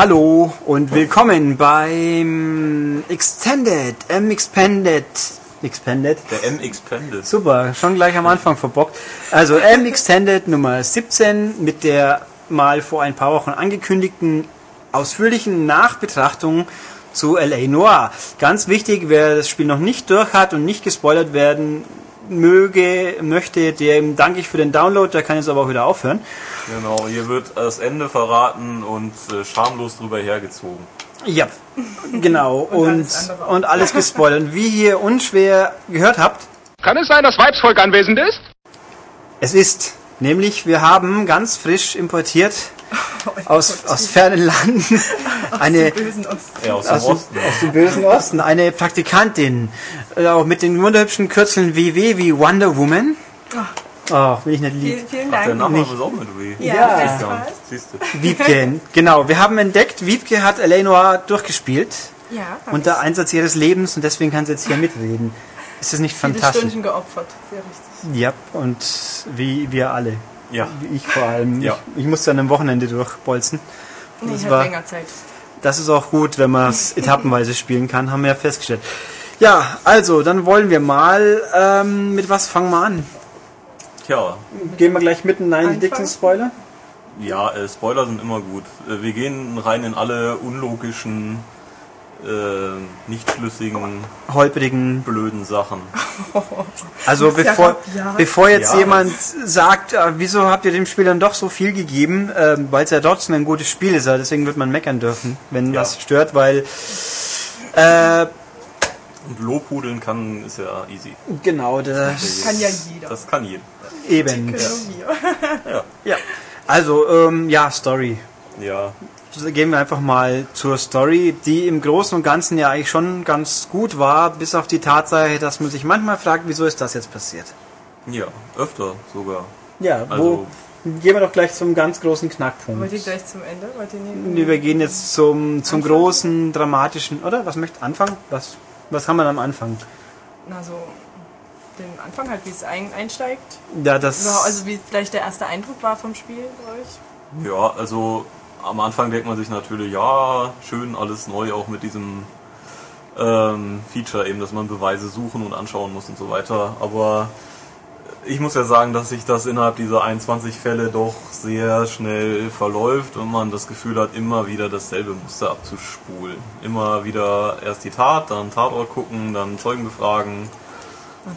Hallo und willkommen beim Extended, M-Expanded, Expanded. Der M-Expanded. Super, schon gleich am Anfang verbockt. Also M-Extended Nummer 17 mit der mal vor ein paar Wochen angekündigten ausführlichen Nachbetrachtung zu LA Noir. Ganz wichtig, wer das Spiel noch nicht durch hat und nicht gespoilert werden möge, möchte, dem danke ich für den Download, der kann jetzt aber auch wieder aufhören. Genau, hier wird das Ende verraten und äh, schamlos drüber hergezogen. Ja, genau. und, auch. und alles gespoilert. Wie ihr unschwer gehört habt, Kann es sein, dass Weibsvolk anwesend ist? es ist, nämlich wir haben ganz frisch importiert aus, aus fernen Landen eine Bösen Osten. Ja, aus dem aus, Osten. aus dem bösen Osten, eine Praktikantin, äh, auch mit den wunderhübschen Kürzeln WW wie Wonder Woman. Oh, will ich nicht lieb. Vielen, vielen Ach, der Dank. Name ist auch mit W. Ja, Ja. Siehst du. Wiebke, genau. Wir haben entdeckt, Wiebke hat L.A. Noir durchgespielt. Ja, Unter ich. Einsatz ihres Lebens und deswegen kann sie jetzt hier mitreden. Ist das nicht viele fantastisch? Stunden geopfert. Sehr richtig. Ja, und wie wir alle. Ja. Wie ich vor allem. Ja. Ich, ich musste an einem Wochenende durchbolzen. Nee, Das ich war- habe länger Zeit. Das ist auch gut, wenn man es etappenweise spielen kann, haben wir ja festgestellt. Ja, also, dann wollen wir mal, ähm, mit was fangen wir an? Tja, Gehen wir gleich mitten in einen Anfangen? dicken Spoiler? ja, äh, Spoiler sind immer gut. Äh, wir gehen rein in alle unlogischen, äh, nicht schlüssigen, Holprigen. blöden Sachen. Also Das ist ja bevor, bevor jetzt Ja, jemand sagt, äh, wieso habt ihr dem Spiel dann doch so viel gegeben, ähm, weil es ja trotzdem ein gutes Spiel ist, ja, deswegen wird man meckern dürfen, wenn Ja. das stört, weil äh, Und Lobhudeln kann, ist ja easy. genau, das Kann ja jeder. Das kann jeder. eben. Wir. Ja. Also, ähm, ja, Story. Ja, Gehen wir einfach mal zur Story, die im Großen und Ganzen ja eigentlich schon ganz gut war, bis auf die Tatsache, dass man sich manchmal fragt, wieso ist das jetzt passiert? ja, öfter sogar. Ja, Also- wo gehen wir doch gleich zum ganz großen Knackpunkt. Wollt ihr gleich zum Ende? Wollt ihr Nee, nicht? Wir gehen jetzt zum, zum Anfang? großen, dramatischen, oder? Was möchte Anfang? Was, was haben wir am Anfang? Na, so den Anfang halt, wie es ein, einsteigt. Ja, das. Also wie vielleicht der erste Eindruck war vom Spiel bei euch. Ja, also am Anfang denkt man sich natürlich, ja, schön alles neu, auch mit diesem ähm, Feature eben, dass man Beweise suchen und anschauen muss und so weiter. Aber ich muss ja sagen, dass sich das innerhalb dieser 21 Fälle doch sehr schnell verläuft und man das Gefühl hat, immer wieder dasselbe Muster abzuspulen. Immer wieder erst die Tat, dann Tatort gucken, dann Zeugen befragen.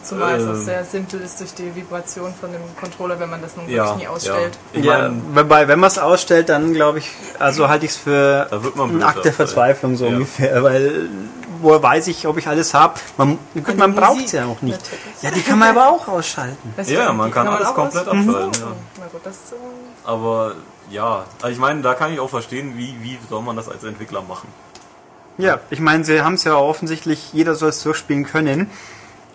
Zumal es Ähm. auch sehr simpel ist durch die Vibration von dem Controller, wenn man das nun Ja, wirklich nie ausstellt. Ja. Ich ja, wobei, wenn man es ausstellt, dann glaube ich, also halte ich es für man einen Akt der. Verzweiflung so Ja. ungefähr, weil woher weiß ich, ob ich alles habe? Man, gut, man braucht es ja auch nicht. natürlich. Ja, die kann man aber auch ausschalten. Das Ja, kann- man die kann alles auch komplett abschalten, So. ja. Na gut, das äh, Aber ja, also ich meine, da kann ich auch verstehen, wie, wie soll man das als Entwickler machen. Ja, ich meine, sie haben es ja offensichtlich, jeder soll es durchspielen können.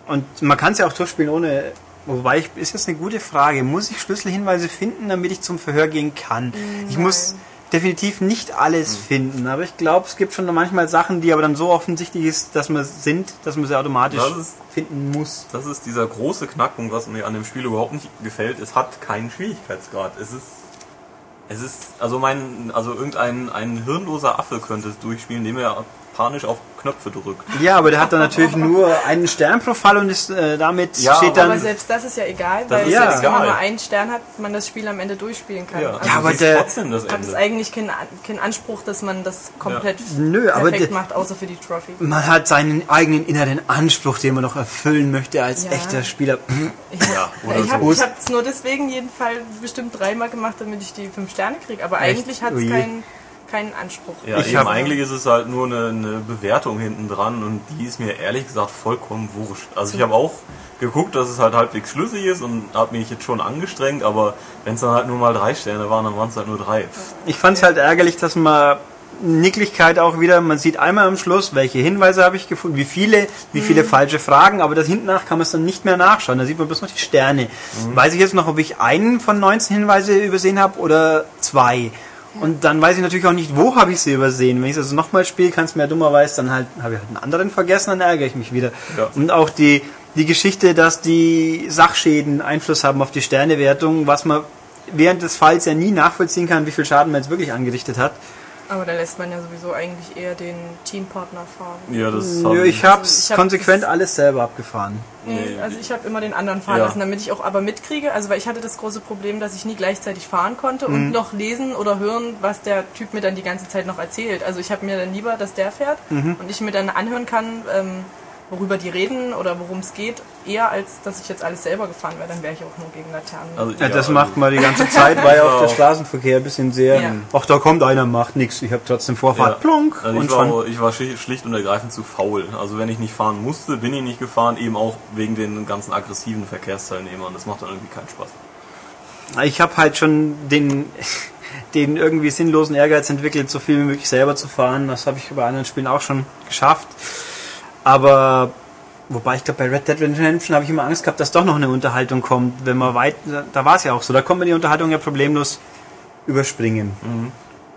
Und man kann es ja auch durchspielen ohne. Wobei, ich, ist jetzt eine gute Frage. Muss ich Schlüsselhinweise finden, damit ich zum Verhör gehen kann? Ich muss definitiv nicht alles finden, aber ich glaube, es gibt schon manchmal Sachen, die aber dann so offensichtlich ist, dass man sind, dass man sie automatisch ist- finden muss. Das ist dieser große Knackpunkt, was mir an dem Spiel überhaupt nicht gefällt. Es hat keinen Schwierigkeitsgrad. Es ist, es ist, also mein, also irgendein ein hirnloser Affe könnte es durchspielen, indem er panisch auf Knöpfe drückt. Ja, aber der hat dann natürlich nur einen Stern pro Fall und ist äh, damit Ja, steht Aber dann. selbst das ist ja egal, weil ist selbst wenn man nur einen Stern hat, man das Spiel am Ende durchspielen kann. Ja, Also Ja, aber aber der- trotzdem das hat es eigentlich keinen keinen Anspruch, dass man das komplett Nö, aber perfekt macht, außer für die Trophy. Man hat seinen eigenen inneren Anspruch, den man noch erfüllen möchte als Ja. echter Spieler. Ich Ja, oder ich so. habe es nur deswegen jeden Fall bestimmt dreimal gemacht, damit ich die fünf Sterne kriege. Aber Echt? eigentlich hat es keinen keinen Anspruch. Ja, Ich eben eigentlich ist es halt nur eine, eine Bewertung hinten dran und die ist mir ehrlich gesagt vollkommen wurscht. Also ich habe auch geguckt, dass es halt halbwegs schlüssig ist und habe mich jetzt schon angestrengt, aber wenn es dann halt nur mal drei Sterne waren, dann waren es halt nur drei. Ich fand es halt ärgerlich, dass man Nicklichkeit auch wieder, man sieht einmal am Schluss, welche Hinweise habe ich gefunden, wie viele, wie viele falsche Fragen, aber das hinten nach kann man es dann nicht mehr nachschauen, da sieht man bloß noch die Sterne. Weiß ich jetzt noch, ob ich einen von 19 Hinweise übersehen habe oder zwei. Und dann weiß ich natürlich auch nicht, wo habe ich sie übersehen. Wenn ich es also nochmal spiele, kann es mir ja dummerweise dann halt, habe ich halt einen anderen vergessen, dann ärgere ich mich wieder. Ja. Und auch die, die Geschichte, dass die Sachschäden Einfluss haben auf die Sternewertung, was man während des Falls ja nie nachvollziehen kann, wie viel Schaden man jetzt wirklich angerichtet hat. Aber da lässt man ja sowieso eigentlich eher den Teampartner fahren. Ja, das Nö, haben- ich hab's Also ich hab konsequent das- alles selber abgefahren. Nee, Nee. also ich habe immer den anderen fahren Ja. lassen, damit ich auch aber mitkriege. Also weil ich hatte das große Problem, dass ich nie gleichzeitig fahren konnte Mhm. und noch lesen oder hören, was der Typ mir dann die ganze Zeit noch erzählt. Also ich habe mir dann lieber, dass der fährt Mhm. und ich mir dann anhören kann, ähm, worüber die reden oder worum es geht, eher als dass ich jetzt alles selber gefahren wäre. Dann wäre ich auch nur gegen Laternen. Also, Ja, das also- macht man die ganze Zeit, weil auch der Straßenverkehr ein bisschen sehr, Ja. ach da kommt einer, macht nichts, ich habe trotzdem Vorfahrt, Ja. plonk Also und ich, war, ich war schlicht schlicht und ergreifend zu faul. Also wenn ich nicht fahren musste, bin ich nicht gefahren, eben auch wegen den ganzen aggressiven Verkehrsteilnehmern. Das macht dann irgendwie keinen Spaß. Ich habe halt schon den, den irgendwie sinnlosen Ehrgeiz entwickelt, so viel wie möglich selber zu fahren. Das habe ich bei anderen Spielen auch schon geschafft. Aber wobei ich glaube, bei Red Dead Redemption habe ich immer Angst gehabt, dass doch noch eine Unterhaltung kommt. Wenn man weit, da war es ja auch so. Da konnte man die Unterhaltung ja problemlos überspringen.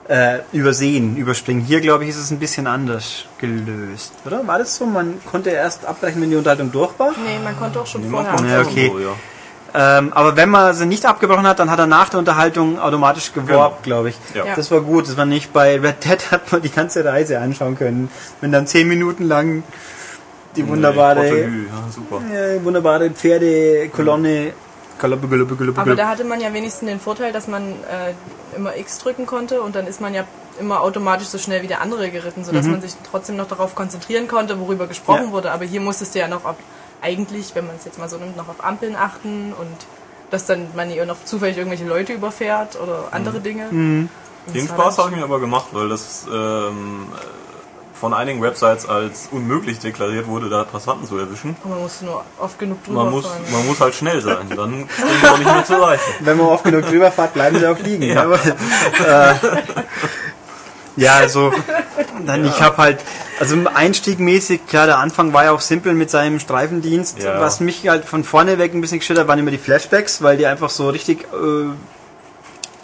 Äh, übersehen, überspringen. Hier, glaube ich, ist es ein bisschen anders gelöst. Oder? War das so? Man konnte erst abbrechen, wenn die Unterhaltung durch war? nee, man konnte auch schon Nee, vorher. man Ja, okay. So, ja. Ähm, aber wenn man sie nicht abgebrochen hat, dann hat er nach der Unterhaltung automatisch geworbt, glaube ich. Ja. Ja. Das war gut. Das war nicht bei Red Dead hat man die ganze Reise anschauen können. Wenn dann zehn Minuten lang die wunderbare, Nee, ja, super. äh, wunderbare Pferdekolonne. Galoppe, galoppe, galoppe, Aber da hatte man ja wenigstens den Vorteil, dass man äh, immer X drücken konnte und dann ist man ja immer automatisch so schnell wie der andere geritten, sodass man sich trotzdem noch darauf konzentrieren konnte, worüber gesprochen Ja. wurde. Aber hier musstest du ja noch auf, eigentlich, wenn man es jetzt mal so nimmt, noch auf Ampeln achten und dass dann man hier noch zufällig irgendwelche Leute überfährt oder andere Dinge. Und Den Spaß habe ich mir aber gemacht, weil das ähm, von einigen Websites als unmöglich deklariert wurde, da Passanten zu erwischen. Und man musste nur oft genug drüber Man muss, fahren. man muss halt schnell sein, dann springen wir auch nicht mehr zur Seite. Wenn man oft genug drüber fährt, bleiben sie auch liegen. Ja. Aber, äh, ja, also dann ich habe halt, also einstiegmäßig, klar, der Anfang war ja auch simpel mit seinem Streifendienst. Ja. Was mich halt von vorne weg ein bisschen hat, waren immer die Flashbacks, weil die einfach so richtig äh,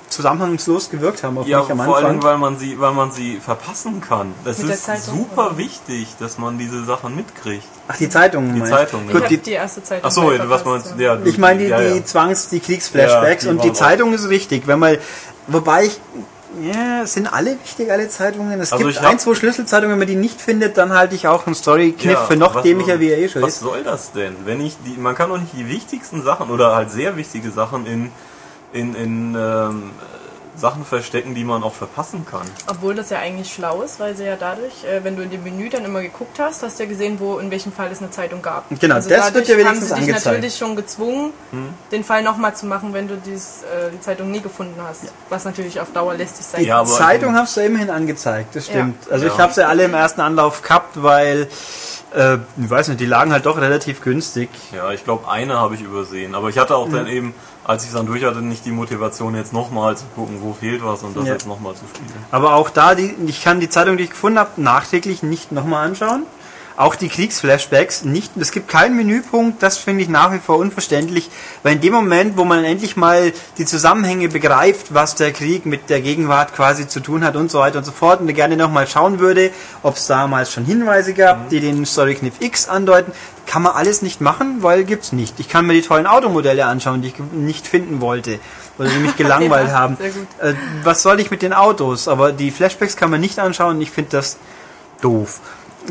zusammenhangslos gewirkt haben auf Ja, mich am vor allem, Anfang. weil man sie, weil man sie verpassen kann. Das Mit ist Zeitung, super oder? wichtig, dass man diese Sachen mitkriegt. Ach, die Zeitungen. Die? Zeitung, ich Gut, hab die, die erste Zeit Ach so, was meinst du? Ja, ich meine die, ja, ja. die Zwangs-, die Kriegsflashbacks Ja, die und die auch- Zeitung ist wichtig, wenn man, wobei ich, ja, es sind alle wichtig, alle Zeitungen. Es Also gibt ein, zwei Schlüsselzeitungen, wenn man die nicht findet, dann halte ich auch einen Story-Kniff Ja, für noch was- dämlicher, wie er eh schon Was ist. soll das denn? Wenn ich die, man kann doch nicht die wichtigsten Sachen oder halt sehr wichtige Sachen in, in, in ähm, Sachen verstecken, die man auch verpassen kann. Obwohl das ja eigentlich schlau ist, weil sie ja dadurch, äh, wenn du in dem Menü dann immer geguckt hast, hast du ja gesehen, wo in welchem Fall es eine Zeitung gab. Genau, also das wird ja haben wenigstens sie dich angezeigt. natürlich schon gezwungen, den Fall nochmal zu machen, wenn du dies, äh, die Zeitung nie gefunden hast. Was natürlich auf Dauer lästig sein Ja, kann. Zeitung hast du immerhin angezeigt, das Ja. stimmt. Also ich Ja. habe sie alle im ersten Anlauf gehabt, weil, äh, ich weiß nicht, die lagen halt doch relativ günstig. Ja, ich glaube, eine habe ich übersehen. Aber ich hatte auch Mhm. dann eben, als ich es dann durch hatte, nicht die Motivation, jetzt nochmal zu gucken, wo fehlt was und das Ja. jetzt nochmal zu spielen. Aber auch da, die, ich kann die Zeitung, die ich gefunden habe, nachträglich nicht nochmal anschauen. Auch die Kriegsflashbacks nicht. Es gibt keinen Menüpunkt, das finde ich nach wie vor unverständlich, weil in dem Moment, wo man endlich mal die Zusammenhänge begreift, was der Krieg mit der Gegenwart quasi zu tun hat und so weiter und so fort und gerne nochmal schauen würde, ob es damals schon Hinweise gab, die den Storykniff X andeuten, kann man alles nicht machen, weil gibt's nicht. Ich kann mir die tollen Automodelle anschauen, die ich nicht finden wollte oder die mich gelangweilt Ja, haben. Äh, was soll ich mit den Autos? Aber die Flashbacks kann man nicht anschauen. Ich finde das doof.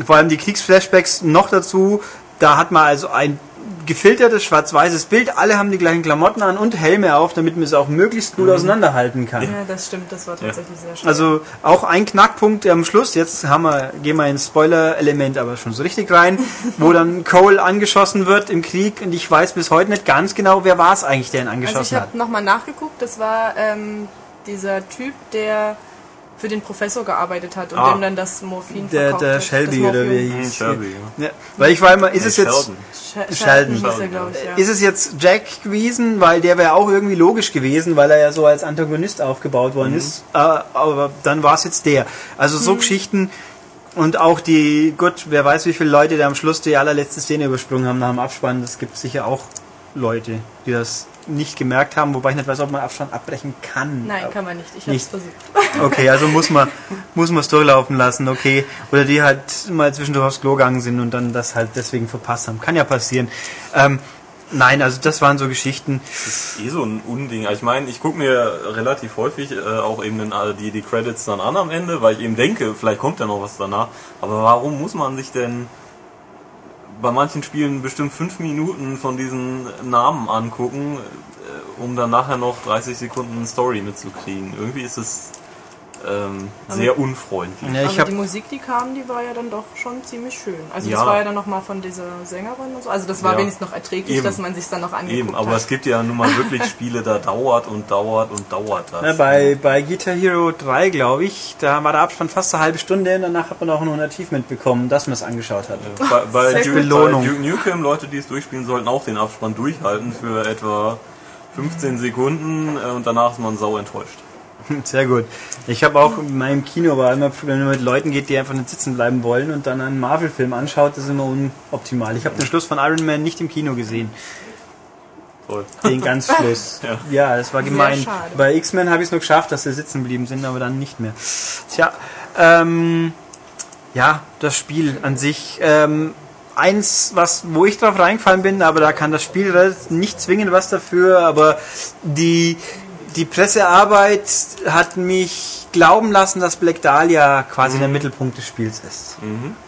Vor allem die Kriegsflashbacks noch dazu. Da hat man also ein gefiltertes schwarz-weißes Bild. Alle haben die gleichen Klamotten an und Helme auf, damit man es auch möglichst gut auseinanderhalten kann. Ja, das stimmt, das war tatsächlich sehr schön. Also auch ein Knackpunkt am Schluss, jetzt haben wir, gehen wir ins Spoiler-Element aber schon so richtig rein, wo dann Cole angeschossen wird im Krieg und ich weiß bis heute nicht ganz genau, wer war es eigentlich, der ihn Also ich angeschossen hat. habe nochmal nachgeguckt, das war ähm, dieser Typ, der für den Professor gearbeitet hat und Ah. dem dann das Morphin Der, verkauft der hat. Shelby das oder wie er hieß. Hm, Shelby, ja. Ja, weil ich war immer, ist es Nee, jetzt... Sheldon. Sh- Sheldon. hieß er, Sheldon, ich, ja. Ist es jetzt Jack gewesen, weil der wäre auch irgendwie logisch gewesen, weil er ja so als Antagonist aufgebaut worden Mhm. ist. Äh, aber dann war es jetzt der. Also Mhm. so Geschichten und auch die, gut, wer weiß, wie viele Leute da am Schluss die allerletzte Szene übersprungen haben nach dem Abspann. Das gibt sicher auch Leute, die das nicht gemerkt haben, wobei ich nicht weiß, ob man Abstand abbrechen kann. Nein, kann man nicht. Ich habe Nicht. es versucht. Okay, also muss man muss man es durchlaufen lassen, okay. Oder die halt mal zwischendurch aufs Klo gegangen sind und dann das halt deswegen verpasst haben. Kann ja passieren. Ähm, Nein, also das waren so Geschichten. Das ist eh so ein Unding. Also Ich meine, ich gucke mir relativ häufig äh, auch eben den, äh, die, die Credits dann an am Ende, weil ich eben denke, vielleicht kommt ja noch was danach. Aber warum muss man sich denn bei manchen Spielen bestimmt fünf Minuten von diesen Namen angucken, äh, um dann nachher noch 30 Sekunden Story mitzukriegen? Irgendwie ist es ähm, sehr unfreundlich. Ja, ich Aber die Musik, die kam, die war ja dann doch schon ziemlich schön. Also Ja. das war ja dann nochmal von dieser Sängerin und so. Also das war Ja. wenigstens noch erträglich, Eben. dass man sich dann noch angeguckt Eben, aber hat. es gibt ja nun mal wirklich Spiele, da dauert und dauert und dauert das. ja, bei, bei Guitar Hero 3, glaube ich, da war der Abspann fast eine halbe Stunde und danach hat man auch noch ein Achievement bekommen, dass man es angeschaut hat. Bei, bei, Sehr Duke, bei Duke Nukem, Leute, die es durchspielen, sollten auch den Abspann durchhalten für etwa 15 Sekunden äh, und danach ist man sau enttäuscht. Sehr gut. Ich habe auch in meinem Kino war immer, wenn man mit Leuten geht, die einfach nicht sitzen bleiben wollen und dann einen Marvel-Film anschaut, das ist immer unoptimal. Ich habe den Schluss von Iron Man nicht im Kino gesehen. Toll. Den ganz Schluss. Ja. ja, das war gemein. Bei X-Men habe ich es noch geschafft, dass sie sitzen geblieben sind, aber dann nicht mehr. Tja, ähm, ja, das Spiel an sich. Ähm, eins, was, wo ich drauf reingefallen bin, aber da kann das Spiel nicht zwingend was dafür, aber die, die Pressearbeit hat mich glauben lassen, dass Black Dahlia quasi der Mittelpunkt des Spiels ist.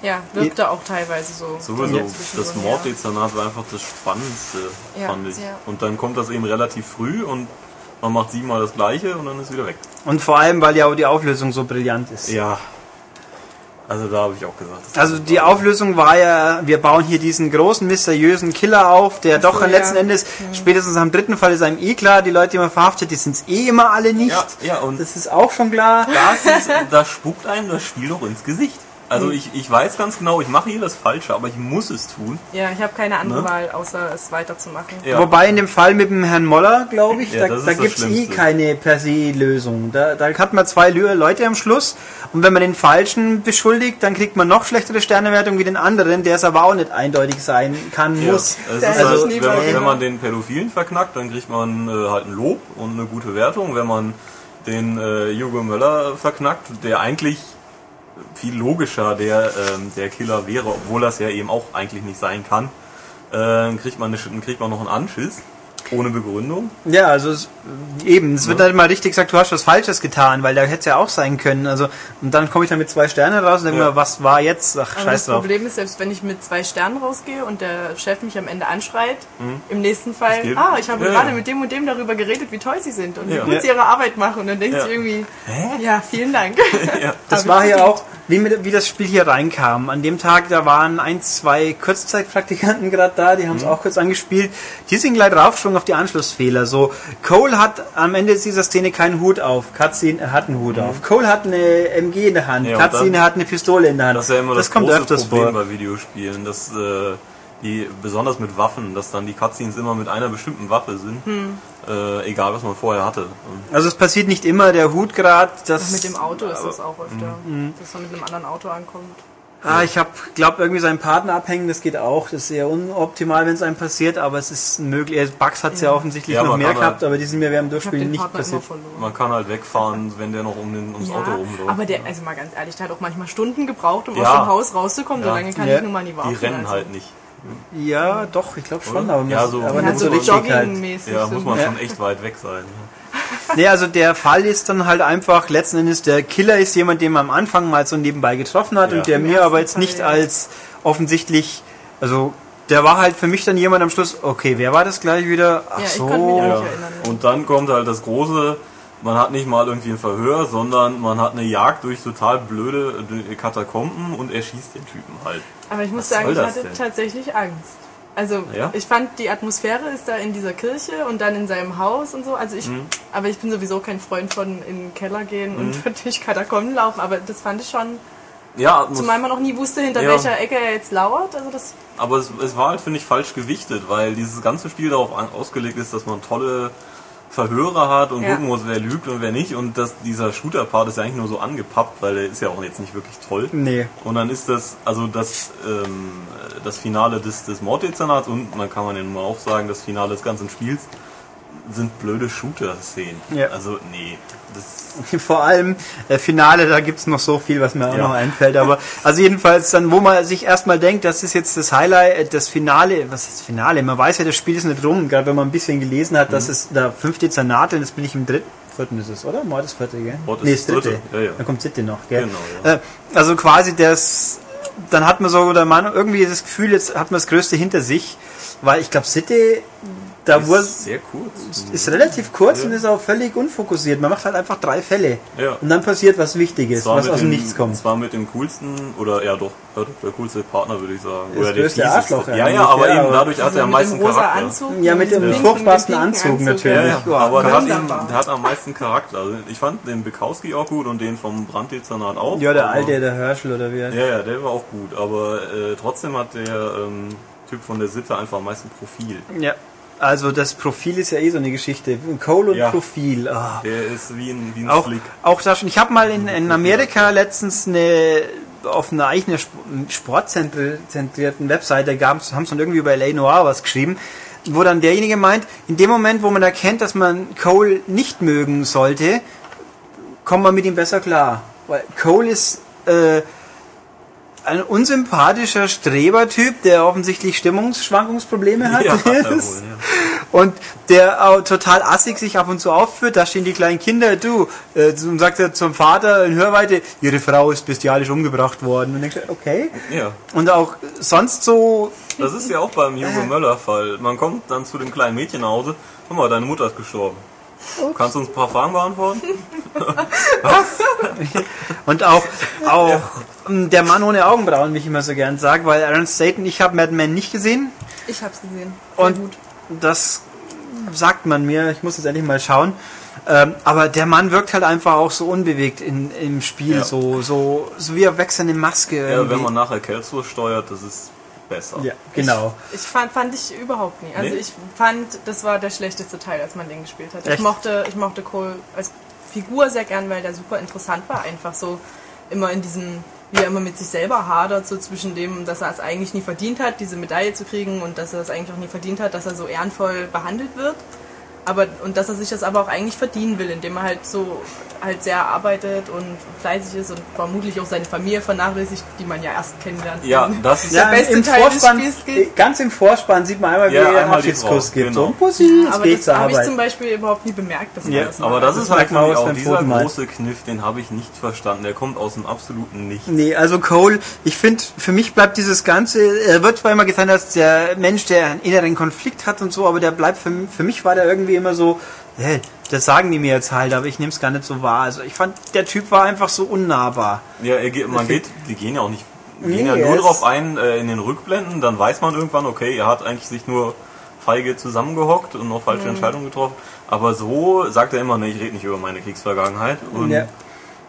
Ja, wirkte auch teilweise so. Sowieso, das Morddezernat war einfach das Spannendste, Ja, fand ich. sehr. Und dann kommt das eben relativ früh und man macht siebenmal das gleiche und dann ist es wieder weg. Und vor allem, weil ja auch die Auflösung so brillant ist. Ja. Also da habe ich auch gesagt. das Also die Auflösung war ja, wir bauen hier diesen großen, mysteriösen Killer auf, der doch so, letzten ja. Endes, spätestens am dritten Fall ist einem eh klar, die Leute, die man verhaftet, die sind es eh immer alle nicht. Ja, ja, und Das ist auch schon klar. das ist, da spuckt einem das Spiel doch ins Gesicht. Hm. Also ich, ich weiß ganz genau, ich mache hier das Falsche, aber ich muss es tun. Ja, ich habe keine andere Ne? Wahl, außer es weiterzumachen. Ja. Wobei in dem Fall mit dem Herrn Moller, glaube ich, Ja, da, da das gibt's eh keine per se Lösung. Da, da hat man zwei Leute am Schluss und wenn man den Falschen beschuldigt, dann kriegt man noch schlechtere Sternewertung wie den anderen, der es aber auch nicht eindeutig sein kann, Ja, muss. es ist ich halt, wenn, man, wenn man den Pädophilen verknackt, dann kriegt man äh, halt ein Lob und eine gute Wertung. Wenn man den äh, Hugo Möller verknackt, der eigentlich viel logischer der, ähm, der Killer wäre, obwohl das ja eben auch eigentlich nicht sein kann, äh, kriegt man, eine, kriegt man noch einen Anschiss. Ohne Begründung. Ja, also es, eben, es wird halt mal richtig gesagt, du hast was Falsches getan, weil da hätte es ja auch sein können. Also und dann komme ich dann mit zwei Sternen raus und denke Ja. mir, was war jetzt? Ach, Aber scheiß das drauf. Problem ist, selbst wenn ich mit zwei Sternen rausgehe und der Chef mich am Ende anschreit, im nächsten Fall, Das ah, ich habe Ja, gerade ja. mit dem und dem darüber geredet, wie toll sie sind und Ja. wie gut sie ihre Arbeit machen. Und dann denkt Ja. sie irgendwie, ja, vielen Dank. ja. Das war hier auch, wie, mit, wie das Spiel hier reinkam. An dem Tag, da waren ein, zwei Kurzzeitpraktikanten gerade da, die haben es auch kurz angespielt. Die sind gleich draufgesprungen auf die Anschlussfehler. So, Cole hat am Ende dieser Szene keinen Hut auf. Cutscene hat einen Hut auf. Cole hat eine MG in der Hand. Ja, Cutscene dann- hat eine Pistole in der Hand. Das ist ja immer das, kommt große öfters Problem vor. bei Videospielen, dass äh, die besonders mit Waffen, dass dann die Cutscenes immer mit einer bestimmten Waffe sind, Hm. äh, egal was man vorher hatte. Also es passiert nicht immer, der Hut gerade, das... mit dem Auto ist das auch öfter, Mhm. dass man mit einem anderen Auto ankommt. Ah, ich habe, glaube irgendwie seinen Partner abhängen, das geht auch. Das ist sehr unoptimal, wenn es einem passiert, aber es ist möglich. Bugs hat es ja. Ja. offensichtlich Ja, noch mehr gehabt, halt- aber die sind mir während dem Durchspielen den nicht Partner passiert. man kann halt wegfahren, wenn der noch um den, ums Auto Ja, rumläuft. aber der, also mal ganz ehrlich, der hat auch manchmal Stunden gebraucht, um Ja. aus dem Haus rauszukommen. Ja. So lange kann Ja. ich nun mal nie warten. die rennen also. halt nicht. Ja, doch, ich glaube schon, Oder? aber, Ja, so- aber nicht so so richtig halt. joggingmäßig. Ja, muss man Ja. schon echt weit weg sein. Nee, also der Fall ist dann halt einfach, letzten Endes, der Killer ist jemand, den man am Anfang mal so nebenbei getroffen hat Ja. und der Im mir aber jetzt Fall, nicht ja. als offensichtlich, also der war halt für mich dann jemand am Schluss, okay, wer war das gleich wieder? Ach Ja, so. Ja. Und dann kommt halt das große, man hat nicht mal irgendwie ein Verhör, sondern man hat eine Jagd durch total blöde äh, Katakomben und erschießt den Typen halt. Aber ich muss Was sagen, ich hatte denn? tatsächlich Angst. Also Ja? ich fand die Atmosphäre ist da in dieser Kirche und dann in seinem Haus und so. Also ich, Mhm. aber ich bin sowieso kein Freund von in den Keller gehen und durch Katakomben laufen. Aber das fand ich schon, Ja, zumal man noch nie wusste, hinter Ja. welcher Ecke er jetzt lauert. Also das, aber es, es war halt, finde ich, falsch gewichtet, weil dieses ganze Spiel darauf an, ausgelegt ist, dass man tolle Verhörer hat und Ja. gucken muss, wer lügt und wer nicht. Und dass dieser Shooter-Part ist ja eigentlich nur so angepappt, weil der ist ja auch jetzt nicht wirklich toll. Nee. Und dann ist das, also das, ähm, das Finale des, des Morddezernats und man kann man ja nun mal auch sagen, das Finale des ganzen Spiels sind blöde Shooter-Szenen. Ja. Also, nee. Das, Vor allem äh, Finale, da gibt's noch so viel, was mir auch Ja. noch einfällt. Aber also jedenfalls dann, wo man sich erstmal denkt, das ist jetzt das Highlight, äh, das Finale, was ist Finale? Man weiß ja, das Spiel ist nicht rum, gerade wenn man ein bisschen gelesen hat, Mhm. dass es da fünf Dezernate und jetzt bin ich im dritten. Vierten ist es, oder? Mord ist vierte, gell? Mord ist nee, ist dritte. dritte, ja, ja. Dann kommt siebte noch, gell? Genau, ja. Äh, also quasi das, dann hat man so, der Mann irgendwie das Gefühl, jetzt hat man das Größte hinter sich, weil ich glaube, Sitte, da wurde, ist sehr kurz. ist relativ kurz Ja. und ist auch völlig unfokussiert. Man macht halt einfach drei Fälle. Ja. Und dann passiert was Wichtiges, Zwar was aus dem Nichts kommt. Zwar mit dem coolsten, oder ja doch, ja, doch, der coolste Partner würde ich sagen. Das oder der fieseste. Arschloch Ja, eigentlich, ja, aber ja, eben dadurch hat er am meisten Charakter. Anzug. Ja, mit dem furchtbarsten Anzug Anzug, natürlich. Ja, ja, Ja, aber der hat, ihn, wunderbar. der hat am meisten Charakter. Also ich fand den Bukowski auch gut und den vom Branddezernat auch. Ja, der alte, der Herschel oder wie er Ja, ja, der war auch gut, aber äh, trotzdem hat der ähm, Typ von der Sitte einfach am meisten Profil. Ja. Also das Profil ist ja eh so eine Geschichte. Cole und Ja. Profil. ah. Der ist wie ein, wie ein Auch, Slick. auch da schon. Ich habe mal in, in Amerika letztens eine auf einer eigenen sportzentrierten Webseite haben sie dann irgendwie über LA Noir was geschrieben, wo dann derjenige meint, in dem Moment, wo man erkennt, dass man Cole nicht mögen sollte, kommt man mit ihm besser klar. Weil Cole ist äh, ein unsympathischer Strebertyp, der offensichtlich Stimmungsschwankungsprobleme hat. Ja, ja. Und der auch total assig sich ab und zu aufführt, da stehen die kleinen Kinder, du, äh, und sagt er zum Vater in Hörweite, ihre Frau ist bestialisch umgebracht worden. Und denkst okay. Ja, Und auch sonst so, das ist ja auch beim Hugo Möller-Fall. Man kommt dann zu dem kleinen Mädchen nach Hause, guck mal, deine Mutter ist gestorben. Kannst du uns ein paar Fragen beantworten? und auch, auch ähm, der Mann ohne Augenbrauen, wie ich immer so gern sage, weil Aaron Staten, ich habe Mad Men nicht gesehen. Ich hab's gesehen. Sehr Und gut. das sagt man mir, ich muss jetzt endlich mal schauen. Ähm, aber der Mann wirkt halt einfach auch so unbewegt in, im Spiel, Ja. so, so, so wie er wächst eine Maske. Ja, irgendwie. wenn man nachher Kelso steuert, das ist besser. ja, genau. Ich fand, fand ich überhaupt nie. Also Nee? ich fand, das war der schlechteste Teil, als man den gespielt hat. Echt? Ich mochte, ich mochte Cole als Figur sehr gern, weil der super interessant war. Einfach so immer in diesem, wie er immer mit sich selber hadert, so zwischen dem, dass er es eigentlich nie verdient hat, diese Medaille zu kriegen und dass er es eigentlich auch nie verdient hat, dass er so ehrenvoll behandelt wird. Aber, und dass er sich das aber auch eigentlich verdienen will, indem er halt so halt sehr arbeitet und fleißig ist und vermutlich auch seine Familie vernachlässigt, die man ja erst kennenlernt. Ja, das ist Ja, beste im Teil des Vorspann, Spiels geht- ganz im Vorspann sieht man einmal, wie Ja, er einen Abschiedskuss gibt. genau. So, ein Pussy, es Aber geht das habe ich zum Beispiel überhaupt nie bemerkt, dass man Ja, das Aber macht. das ist Das halt aus auch dieser große Kniff, den habe ich nicht verstanden. Der kommt aus dem absoluten Nichts. Nee, also Cole, ich finde, für mich bleibt dieses Ganze, er wird zwar immer getan als der Mensch, der einen inneren Konflikt hat und so, aber der bleibt für, für mich war der irgendwie immer so, hey, das sagen die mir jetzt halt, aber ich nehme es gar nicht so wahr. Also ich fand, der Typ war einfach so unnahbar. Ja, er geht, man geht, die gehen ja auch nicht, die Nee, gehen ja nur drauf ein äh, in den Rückblenden, dann weiß man irgendwann, okay, er hat eigentlich sich nur feige zusammengehockt und noch Mhm. falsche Entscheidungen getroffen. Aber so sagt er immer, ne, ich rede nicht über meine Kriegsvergangenheit. Und Ja.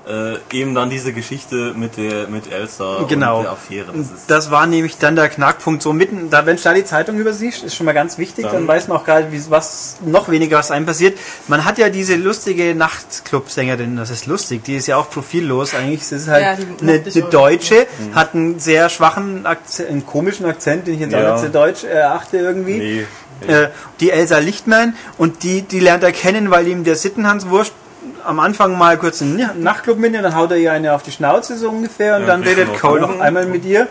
Äh, eben dann diese Geschichte mit der mit Elsa Genau. und der Affäre. Das ist, Das war nämlich dann der Knackpunkt. So mitten, da wenn du da die Zeitung übersiehst, ist schon mal ganz wichtig, dann, Dann- weiß man auch gerade, wie, was noch weniger was einem passiert. Man hat ja diese lustige Nachtclub-Sängerin, das ist lustig, die ist ja auch profillos eigentlich. Das ist halt Ja, eine, eine. Deutsche, hat einen sehr schwachen Akzent, einen komischen Akzent, den ich jetzt Ja. auch nicht deutsch erachte irgendwie. nee, Äh, die Elsa Lichtmann und die, die lernt er kennen, weil ihm der Sittenhans Wurscht am Anfang mal kurz einen Nachtclub mit ihr, dann haut er ihr eine auf die Schnauze so ungefähr und Ja, dann redet Cole noch einmal mit ihr.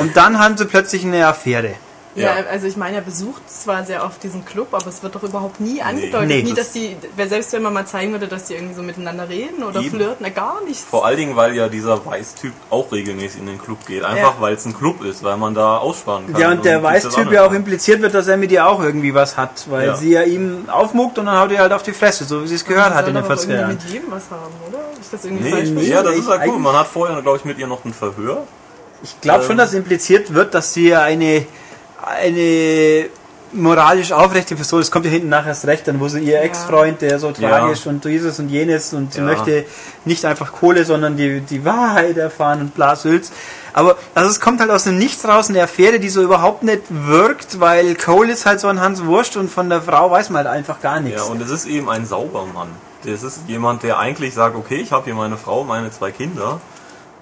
Und dann haben sie plötzlich eine Affäre. Ja, Ja. also ich meine, er besucht zwar sehr oft diesen Club, aber es wird doch überhaupt nie angedeutet. Nee. nie, dass die, wer- selbst wenn man mal zeigen würde, dass die irgendwie so miteinander reden oder Eben. flirten, na gar nichts. Vor allen Dingen, weil ja dieser Weißtyp auch regelmäßig in den Club geht. Einfach Ja. weil es ein Club ist, weil man da aussparen kann. Ja, und der Weißtyp ja auch impliziert wird, dass er mit ihr auch irgendwie was hat, weil Ja. sie ja ihm aufmuckt und dann haut er halt auf die Fresse, so wie sie es gehört hat in den doch auch 40er irgendwie Jahren. mit jedem was haben, oder? Ist das irgendwie Nee, falsch nee, ja, das ist ich halt cool. eigentlich- Man hat vorher, glaube ich, mit ihr noch ein Verhör. Ich glaube schon, Ähm. dass impliziert wird, dass sie ja eine, eine moralisch aufrechte Person ist. Kommt ja hinten nachher erst recht, dann wo sie ihr Ex-Freund, der so Ja. tragisch und dieses und jenes und sie Ja. möchte nicht einfach Kohle, sondern die, die Wahrheit erfahren und Blasülz. Aber also es kommt halt aus dem Nichts raus eine Affäre, die so überhaupt nicht wirkt, weil Cole ist halt so ein Hans Wurst und von der Frau weiß man halt einfach gar nichts. Ja, und es ist eben ein Saubermann. Das ist jemand, der eigentlich sagt, okay, ich habe hier meine Frau, meine zwei Kinder.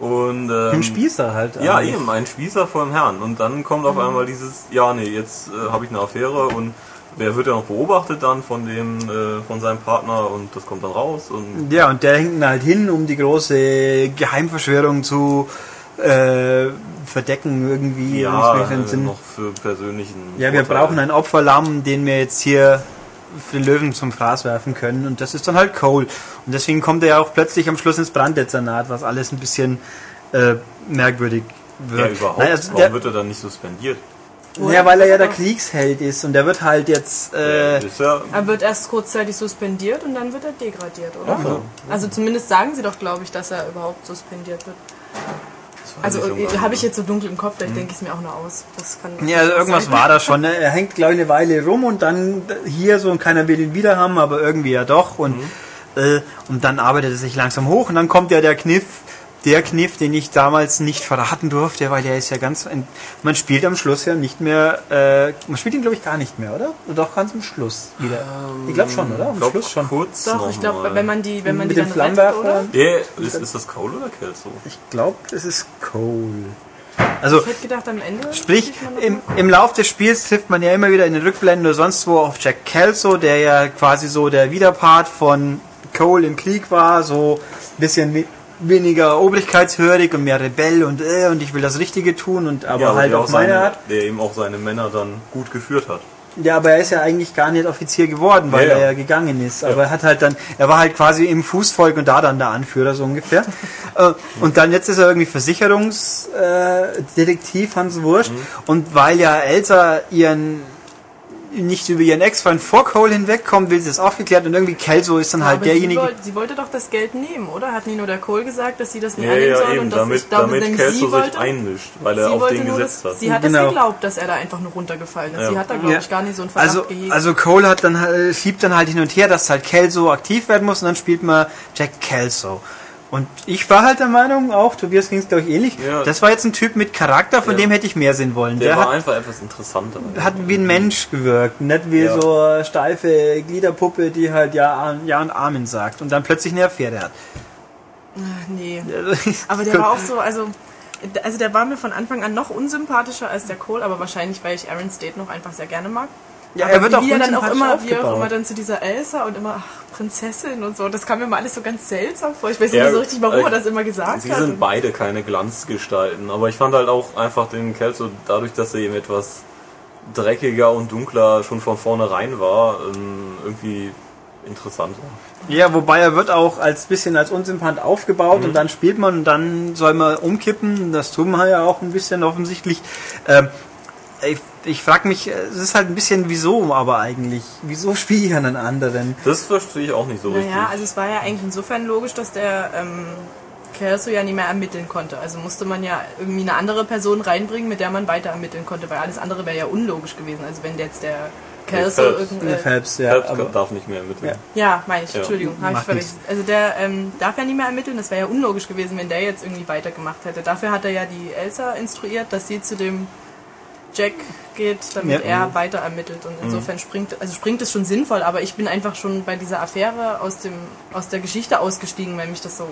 Und ähm, Ein Spießer halt. Ja, eigentlich. eben, ein Spießer vor dem Herrn. Und dann kommt auf einmal dieses, ja, nee, jetzt äh, habe ich eine Affäre und der wird ja noch beobachtet dann von dem, äh, von seinem Partner und das kommt dann raus und Ja, und der hängt ihn halt hin, um die große Geheimverschwörung zu äh, verdecken irgendwie. ja, äh, noch für persönlichen. ja, wir Vorteil. brauchen einen Opferlamm, den wir jetzt hier den Löwen zum Fraß werfen können. Und das ist dann halt Cole. Und deswegen kommt er ja auch plötzlich am Schluss ins Branddezernat, was alles ein bisschen äh, merkwürdig wird. Ja, überhaupt. Nein, also Warum der, wird er dann nicht suspendiert? ja, weil er ja der Kriegsheld ist und der wird halt jetzt. Äh, ja, Er wird erst kurzzeitig suspendiert und dann wird er degradiert, oder? Ja. Also zumindest sagen sie doch, glaube ich, dass er überhaupt suspendiert wird. Also habe ich jetzt so dunkel im Kopf, vielleicht denke ich es mir auch nur aus. Das kann Ja, also irgendwas sein. war da schon. Ne? Er hängt, glaube ich, eine Weile rum und dann hier so und keiner will ihn wieder haben, aber irgendwie ja doch. Und, äh, und dann arbeitet er sich langsam hoch und dann kommt ja der Kniff, der Kniff, den ich damals nicht verraten durfte, weil der ist ja ganz. ein- Man spielt am Schluss ja nicht mehr. Äh, man spielt ihn, glaube ich, gar nicht mehr, oder? Oder Doch ganz am Schluss wieder. ich glaube schon, oder? Am glaub, Schluss schon. Kurz Doch, noch ich glaube, wenn man die, wenn man Mit die oder? Flammenwerfern. Ja, ist, ist das Cole oder Kelso? Ich glaube, es ist Cole. Also, Ich hätte gedacht, am Ende. Sprich, im, im Lauf des Spiels trifft man ja immer wieder in den Rückblenden oder sonst wo auf Jack Kelso, der ja quasi so der Widerpart von Cole im Krieg war, so ein bisschen weniger obrigkeitshörig und mehr Rebell und äh, und ich will das Richtige tun und aber Ja, halt auf auch meine seine, Art. Der eben auch seine Männer dann gut geführt hat. Ja, aber er ist ja eigentlich gar nicht Offizier geworden, weil Ja, ja. er ja gegangen ist. Aber er hat halt dann, er war halt quasi im Fußvolk und da dann der Anführer so ungefähr. Äh, und dann jetzt ist er irgendwie Versicherungsdetektiv, äh, Hans Wurscht. Und weil ja Elsa ihren nicht über ihren Ex-Freund vor Cole hinwegkommt, will sie es aufgeklärt und irgendwie Kelso ist dann Ja, halt derjenige. Sie wollte, sie wollte doch das Geld nehmen, oder? Hat nur der Cole gesagt, dass sie das nicht Ja, annehmen ja, soll? eben, und dass damit, ich damit nämlich Kelso sie sich wollte, einmischt, weil er auf den gesetzt das, hat. Sie hat Genau. das geglaubt, dass er da einfach nur runtergefallen ist. Ja. Sie hat da, glaube Ja. ich, gar nicht so einen Verdacht Also, gehegt. also Cole hat dann halt- schiebt dann halt hin und her, dass halt Kelso aktiv werden muss und dann spielt man Jack Kelso. Und ich war halt der Meinung, auch Tobias ging es glaube ich ähnlich, Ja. das war jetzt ein Typ mit Charakter, von Ja. dem hätte ich mehr sehen wollen. Der, Der, war hat, einfach etwas interessanter. hat wie ein Mensch gewirkt, nicht wie Ja. so eine steife Gliederpuppe, die halt ja, ja und Amen sagt und dann plötzlich eine Affäre hat. nee. Aber der war auch so, also, also der war mir von Anfang an noch unsympathischer als der Cole, aber wahrscheinlich, weil ich Aaron State noch einfach sehr gerne mag. Ja, aber er wird auch wie er dann auch immer, wie auch immer dann zu dieser Elsa und immer ach, Prinzessin und so, das kam mir mal alles so ganz seltsam vor. Ich weiß Ja, nicht so richtig, warum äh, er das immer gesagt Sie hat. sind beide keine Glanzgestalten, aber ich fand halt auch einfach den Kelso, dadurch, dass er eben etwas dreckiger und dunkler schon von vornherein war, ähm, irgendwie interessanter. Ja, wobei er wird auch als bisschen als unsympath aufgebaut Mhm. und dann spielt man und dann soll man umkippen. Das tun wir ja auch ein bisschen offensichtlich. Ähm, ich ich frage mich, äh, es ist halt ein bisschen wieso, aber eigentlich. Wieso spiele ich einen anderen? Das verstehe ich auch nicht so Naja, richtig. also es war ja eigentlich insofern logisch, dass der ähm, Kelso ja nicht mehr ermitteln konnte. Also musste man ja irgendwie eine andere Person reinbringen, mit der man weiter ermitteln konnte, weil alles andere wäre ja unlogisch gewesen. Also wenn jetzt der Kelso Phelps. irgendwie... Äh, Phelps, ja, Phelps aber darf nicht mehr ermitteln. Ja. ja, meine ich, Ja. Entschuldigung, habe ich verwechselt. Also der ähm, darf ja nicht mehr ermitteln, das wäre ja unlogisch gewesen, wenn der jetzt irgendwie weitergemacht hätte. Dafür hat er ja die Elsa instruiert, dass sie zu dem Jack geht, damit Ja. er weiter ermittelt. Und insofern springt, also springt es schon sinnvoll, aber ich bin einfach schon bei dieser Affäre aus dem, aus der Geschichte ausgestiegen, weil mich das so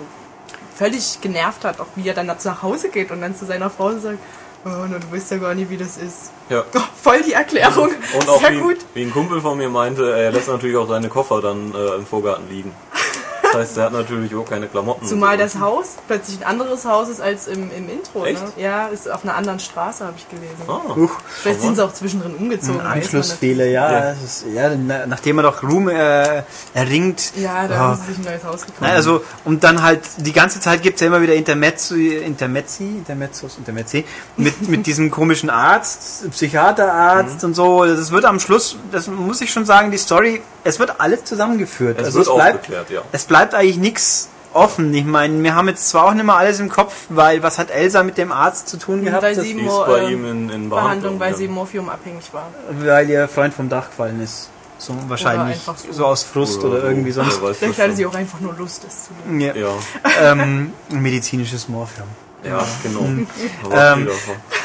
völlig genervt hat, auch wie er dann nach Hause geht und dann zu seiner Frau sagt, oh, na, du weißt ja gar nicht, wie das ist. Ja. Oh, voll die Erklärung. Und auch Sehr wie, gut. wie ein Kumpel von mir meinte, er lässt natürlich auch seine Koffer dann äh, im Vorgarten liegen. Das heißt, er hat natürlich auch keine Klamotten. Zumal so. das Haus plötzlich ein anderes Haus ist als im, im Intro. Ne? Echt? Ja, ist auf einer anderen Straße, habe ich gelesen. Ah, Huch, Vielleicht sind sie auch zwischendrin umgezogen. ein Anschlussfehler, ja. Ja. es Ist, ja na, nachdem er doch Ruhm äh, erringt. Ja, da Ja. haben sie sich ein neues Haus gekauft. Nein, also, und dann halt, die ganze Zeit gibt's ja immer wieder Intermezzi, Intermezzi, Intermezzos, Intermezzi, mit, mit diesem komischen Arzt, Psychiaterarzt und so. Das wird am Schluss, das muss ich schon sagen, die Story, es wird alles zusammengeführt. Es also wird es bleibt, aufgeklärt, ja. es bleibt eigentlich nichts offen. Ich meine, wir haben jetzt zwar auch nicht mehr alles im Kopf, weil was hat Elsa mit dem Arzt zu tun gehabt? weil sie bei äh, ihm in, in Behandlung, weil ja. sie morphiumabhängig war. weil ihr Freund vom Dach gefallen ist. So wahrscheinlich. so. So. aus Frust oder, so. irgendwie sonst. Vielleicht hatte sie auch einfach nur Lust, das zu tun. Ja. Ja, ähm, medizinisches Morphium. Ja, genau. Ähm.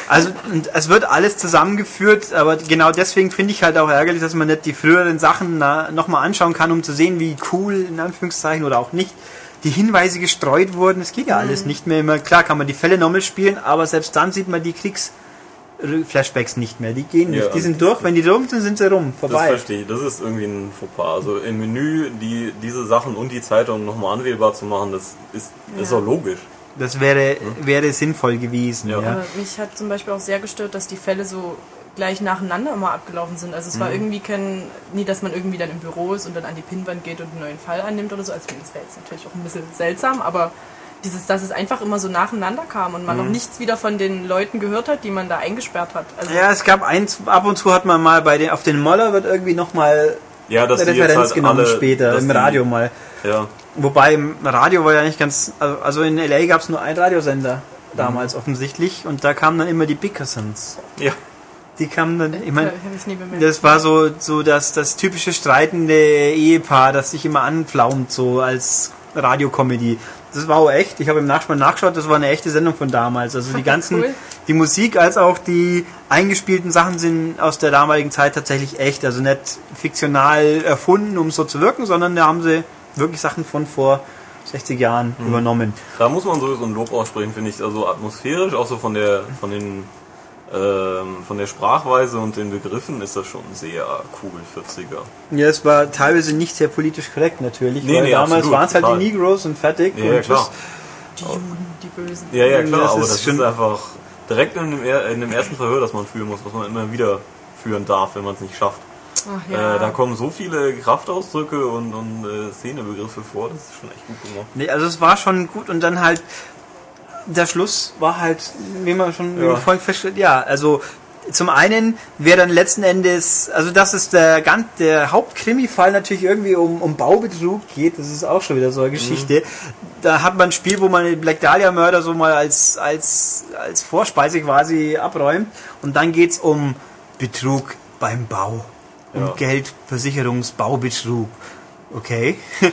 Also und es wird alles zusammengeführt, aber genau deswegen finde ich halt auch ärgerlich, dass man nicht die früheren Sachen nochmal anschauen kann, um zu sehen, wie cool, in Anführungszeichen, oder auch nicht, die Hinweise gestreut wurden. Es geht ja alles nicht mehr immer. Klar kann man die Fälle nochmal spielen, aber selbst dann sieht man die Flashbacks nicht mehr. Die gehen nicht. Ja, die sind durch. Wenn die rum sind, sind sie rum. Das Vorbei. verstehe ich. Das ist irgendwie ein Fauxpas. Also im Menü die, diese Sachen und die Zeitung nochmal anwählbar zu machen, das ist, ist Ja. auch logisch. Das wäre, wäre sinnvoll gewesen. Ja. Ja. Mich hat zum Beispiel auch sehr gestört, dass die Fälle so gleich nacheinander immer abgelaufen sind. Also es war irgendwie kein, nie, dass man irgendwie dann im Büro ist und dann an die Pinnwand geht und einen neuen Fall annimmt oder so. Also das wäre jetzt natürlich auch ein bisschen seltsam, aber dieses, dass es einfach immer so nacheinander kam und man noch nichts wieder von den Leuten gehört hat, die man da eingesperrt hat. Also Ja, es gab eins, ab und zu hat man mal bei den, auf den Moller wird irgendwie nochmal Ja, dass die jetzt Referenz halt genommen alle, später, im die- Radio mal. Ja, Wobei im Radio war ja nicht ganz, also- also in LA gab es nur einen Radiosender damals offensichtlich und da kamen dann immer die Bickersons. ja. Die kamen dann, ich meine, das war so, so das, das typische streitende Ehepaar, das sich immer anpflaumt, so als Radiokomödie. Das war auch echt. Ich habe im Nachspann nachgeschaut, das war eine echte Sendung von damals. Also die ganzen, Cool. die Musik als auch die eingespielten Sachen sind aus der damaligen Zeit tatsächlich echt. Also nicht fiktional erfunden, um so zu wirken, sondern da haben sie wirklich Sachen von vor 60 Jahren übernommen. Da muss man sowieso ein Lob aussprechen, finde ich. Also atmosphärisch, auch so von der, von den, ähm, von der Sprachweise und den Begriffen ist das schon sehr cool, 40er. Ja, es war teilweise nicht sehr politisch korrekt natürlich, Nee, weil nee, damals waren es halt die Negroes und fertig. Ja, und ja, klar. die Juden, die Bösen. Ja, ja, klar, Das aber ist das ist einfach direkt in dem, in dem ersten Verhör, das man führen muss, was man immer wieder führen darf, wenn man es nicht schafft. Ach ja. Äh, da kommen so viele Kraftausdrücke und, und äh, Szenebegriffe vor, das ist schon echt gut gemacht. Nee, also es war schon gut und dann halt der Schluss war halt, wie man schon Ja. vorhin feststellt, ja, also zum einen wäre dann letzten Endes, also dass es der ganz der Hauptkrimi-Fall natürlich irgendwie um, um Baubetrug geht, das ist auch schon wieder so eine Geschichte. Da hat man ein Spiel, wo man den Black Dahlia Mörder so mal als als als Vorspeise quasi abräumt und dann geht's um Betrug beim Bau, um Ja. Geldversicherungsbaubetrug. Okay. ja,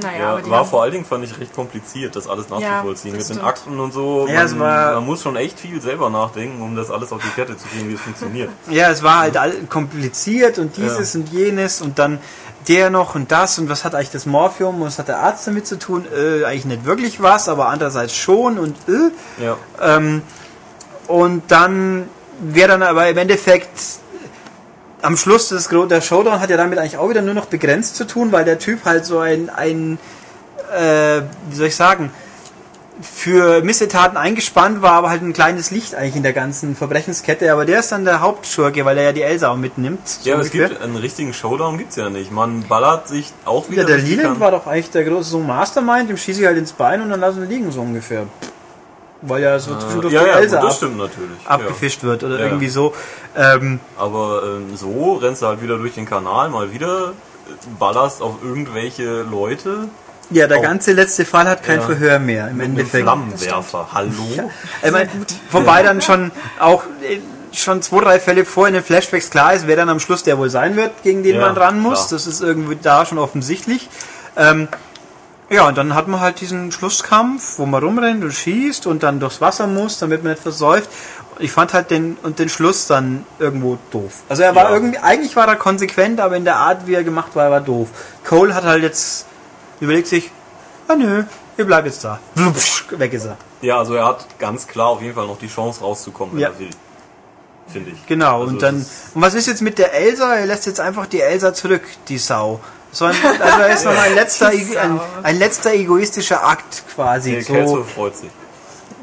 naja, Ja, aber war haben, vor allen Dingen, fand ich, recht kompliziert, das alles nachzuvollziehen. das Mit den stimmt. Akten und so. Ja, es man, war- man muss schon echt viel selber nachdenken, um das alles auf die Kette zu kriegen, wie es funktioniert. Ja, es war halt all kompliziert und dieses und jenes und dann der noch und das und was hat eigentlich das Morphium und was hat der Arzt damit zu tun? Äh, eigentlich nicht wirklich was, aber andererseits schon und äh. Ja. Ähm, und dann wäre dann aber im Endeffekt am Schluss des der Showdown hat ja damit eigentlich auch wieder nur noch begrenzt zu tun, weil der Typ halt so ein, ein äh, wie soll ich sagen, für Missetaten eingespannt war, aber halt ein kleines Licht eigentlich in der ganzen Verbrechenskette. Aber der ist dann der Hauptschurke, weil er ja die Elsa auch mitnimmt. Ja, aber es ungefähr. gibt einen richtigen Showdown gibt's ja nicht. Man ballert sich auch wieder ja, der Leland war doch eigentlich der große so Mastermind, dem schieße ich halt ins Bein und dann lassen wir liegen, so ungefähr. Weil ja so Äh, ja, ja, Elsa gut, das stimmt natürlich. abgefischt wird oder Ja. irgendwie so. Ähm, Ja. Aber ähm, so rennst du halt wieder durch den Kanal, mal wieder, ballerst auf irgendwelche Leute ja, der Oh. ganze letzte Fall hat kein Ja. Verhör mehr im mit Endeffekt. Flammenwerfer. Hallo? Ich mein, wobei dann schon auch äh, schon zwei, drei Fälle vor in den Flashbacks klar ist, wer dann am Schluss der wohl sein wird, gegen den Ja, man ran muss. klar. Das ist irgendwie da schon offensichtlich. Ähm, ja, und dann hat man halt diesen Schlusskampf, wo man rumrennt und schießt und dann durchs Wasser muss, damit man nicht versäuft. Ich fand halt den und den Schluss dann irgendwo doof. Also er war Ja. irgendwie, eigentlich war er konsequent, aber in der Art, wie er gemacht war, er war doof. Cole hat halt jetzt überlegt sich, ah nö, ich bleib jetzt da. Blubsch, weg ist er. Ja, also er hat ganz klar auf jeden Fall noch die Chance rauszukommen, wenn Ja. er will. Finde ich. Genau, Also und dann. Und was ist jetzt mit der Elsa? Er lässt jetzt einfach die Elsa zurück, die Sau. So ein, also er ist noch ein letzter, ein, ein letzter egoistischer Akt quasi. Der Kelso So, freut sich.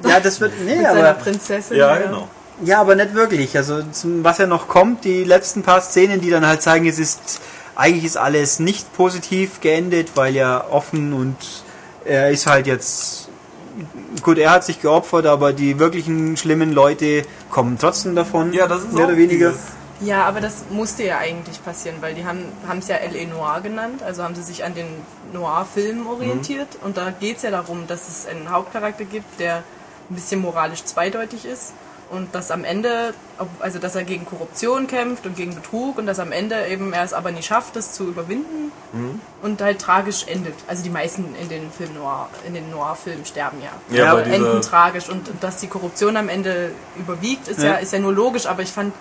ja, das wird. Nee, mit seiner aber, Prinzessin. Ja, genau. ja, aber nicht wirklich. Also zum, was ja noch kommt, die letzten paar Szenen, die dann halt zeigen, es ist eigentlich ist alles nicht positiv geendet, weil ja offen und er ist halt jetzt gut, er hat sich geopfert, aber die wirklichen schlimmen Leute kommen trotzdem davon. Ja, das ist mehr auch oder weniger. dieses- Ja, aber das musste ja eigentlich passieren, weil die haben es ja L.A. Noir genannt, also haben sie sich an den Noir-Filmen orientiert. Und da geht es ja darum, dass es einen Hauptcharakter gibt, der ein bisschen moralisch zweideutig ist und dass am Ende, also dass er gegen Korruption kämpft und gegen Betrug und dass am Ende eben er es aber nie schafft, das zu überwinden und halt tragisch endet. Also die meisten in den Film Noir, in den Noir-Filmen sterben ja. Ja, aber bei enden tragisch und dass die Korruption am Ende überwiegt, ist ja, Ja. ist ja nur logisch, aber ich fand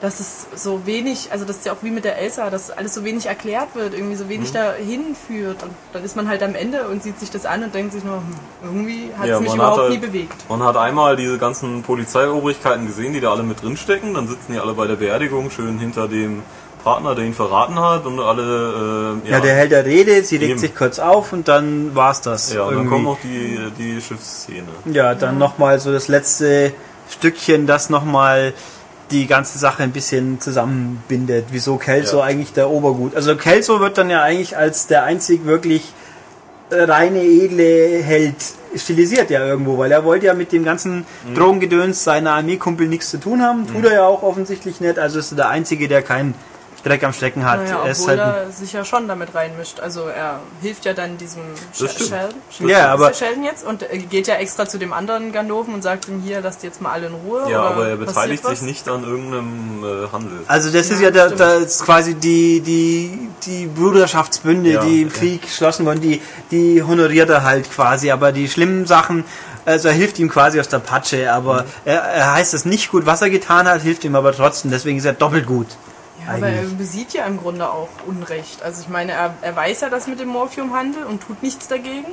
dass es so wenig, also das ist ja auch wie mit der Elsa, dass alles so wenig erklärt wird, irgendwie so wenig dahin führt. Und dann ist man halt am Ende und sieht sich das an und denkt sich nur, hm, irgendwie hat Ja, es mich überhaupt halt- nie bewegt. Man hat einmal diese ganzen Polizeiobrigkeiten gesehen, die da alle mit drinstecken. Dann sitzen die alle bei der Beerdigung schön hinter dem Partner, der ihn verraten hat. Und alle, äh, Ja, der hält der Rede, sie regt Eben. sich kurz auf und dann war's das. ja, und dann kommt noch die, die Schiffsszene. Ja, dann nochmal so das letzte Stückchen, das nochmal die ganze Sache ein bisschen zusammenbindet. Wieso Kelso Ja. eigentlich der Obergut. Also Kelso wird dann ja eigentlich als der einzig wirklich reine, edle Held stilisiert ja irgendwo, weil er wollte ja mit dem ganzen Mhm. Drogengedöns seiner Armeekumpel nichts zu tun haben. Tut er ja auch offensichtlich nicht. Also ist er der Einzige, der keinen Dreck am Stecken hat. Naja, er ist obwohl halt er sich ja schon damit reinmischt. Also er hilft ja dann diesem Das Sh-. Sheldon. Ja, aber- ist Sheldon jetzt und geht ja extra zu dem anderen Ganoven und sagt ihm hier, lasst jetzt mal alle in Ruhe. Ja, oder aber er passiert beteiligt was? sich nicht an irgendeinem äh, Handel. Also das ist Ja, ja der, stimmt. der ist quasi die, die, die Bruderschaftsbünde, Ja, die im ja. Krieg geschlossen wurden, die, die honoriert er halt quasi, aber die schlimmen Sachen, also er hilft ihm quasi aus der Patsche, aber Mhm. er, er heißt es nicht gut, was er getan hat, hilft ihm aber trotzdem, deswegen ist er doppelt gut. Aber er besieht ja im Grunde auch Unrecht. Also ich meine, er, er weiß ja das mit dem Morphiumhandel und tut nichts dagegen.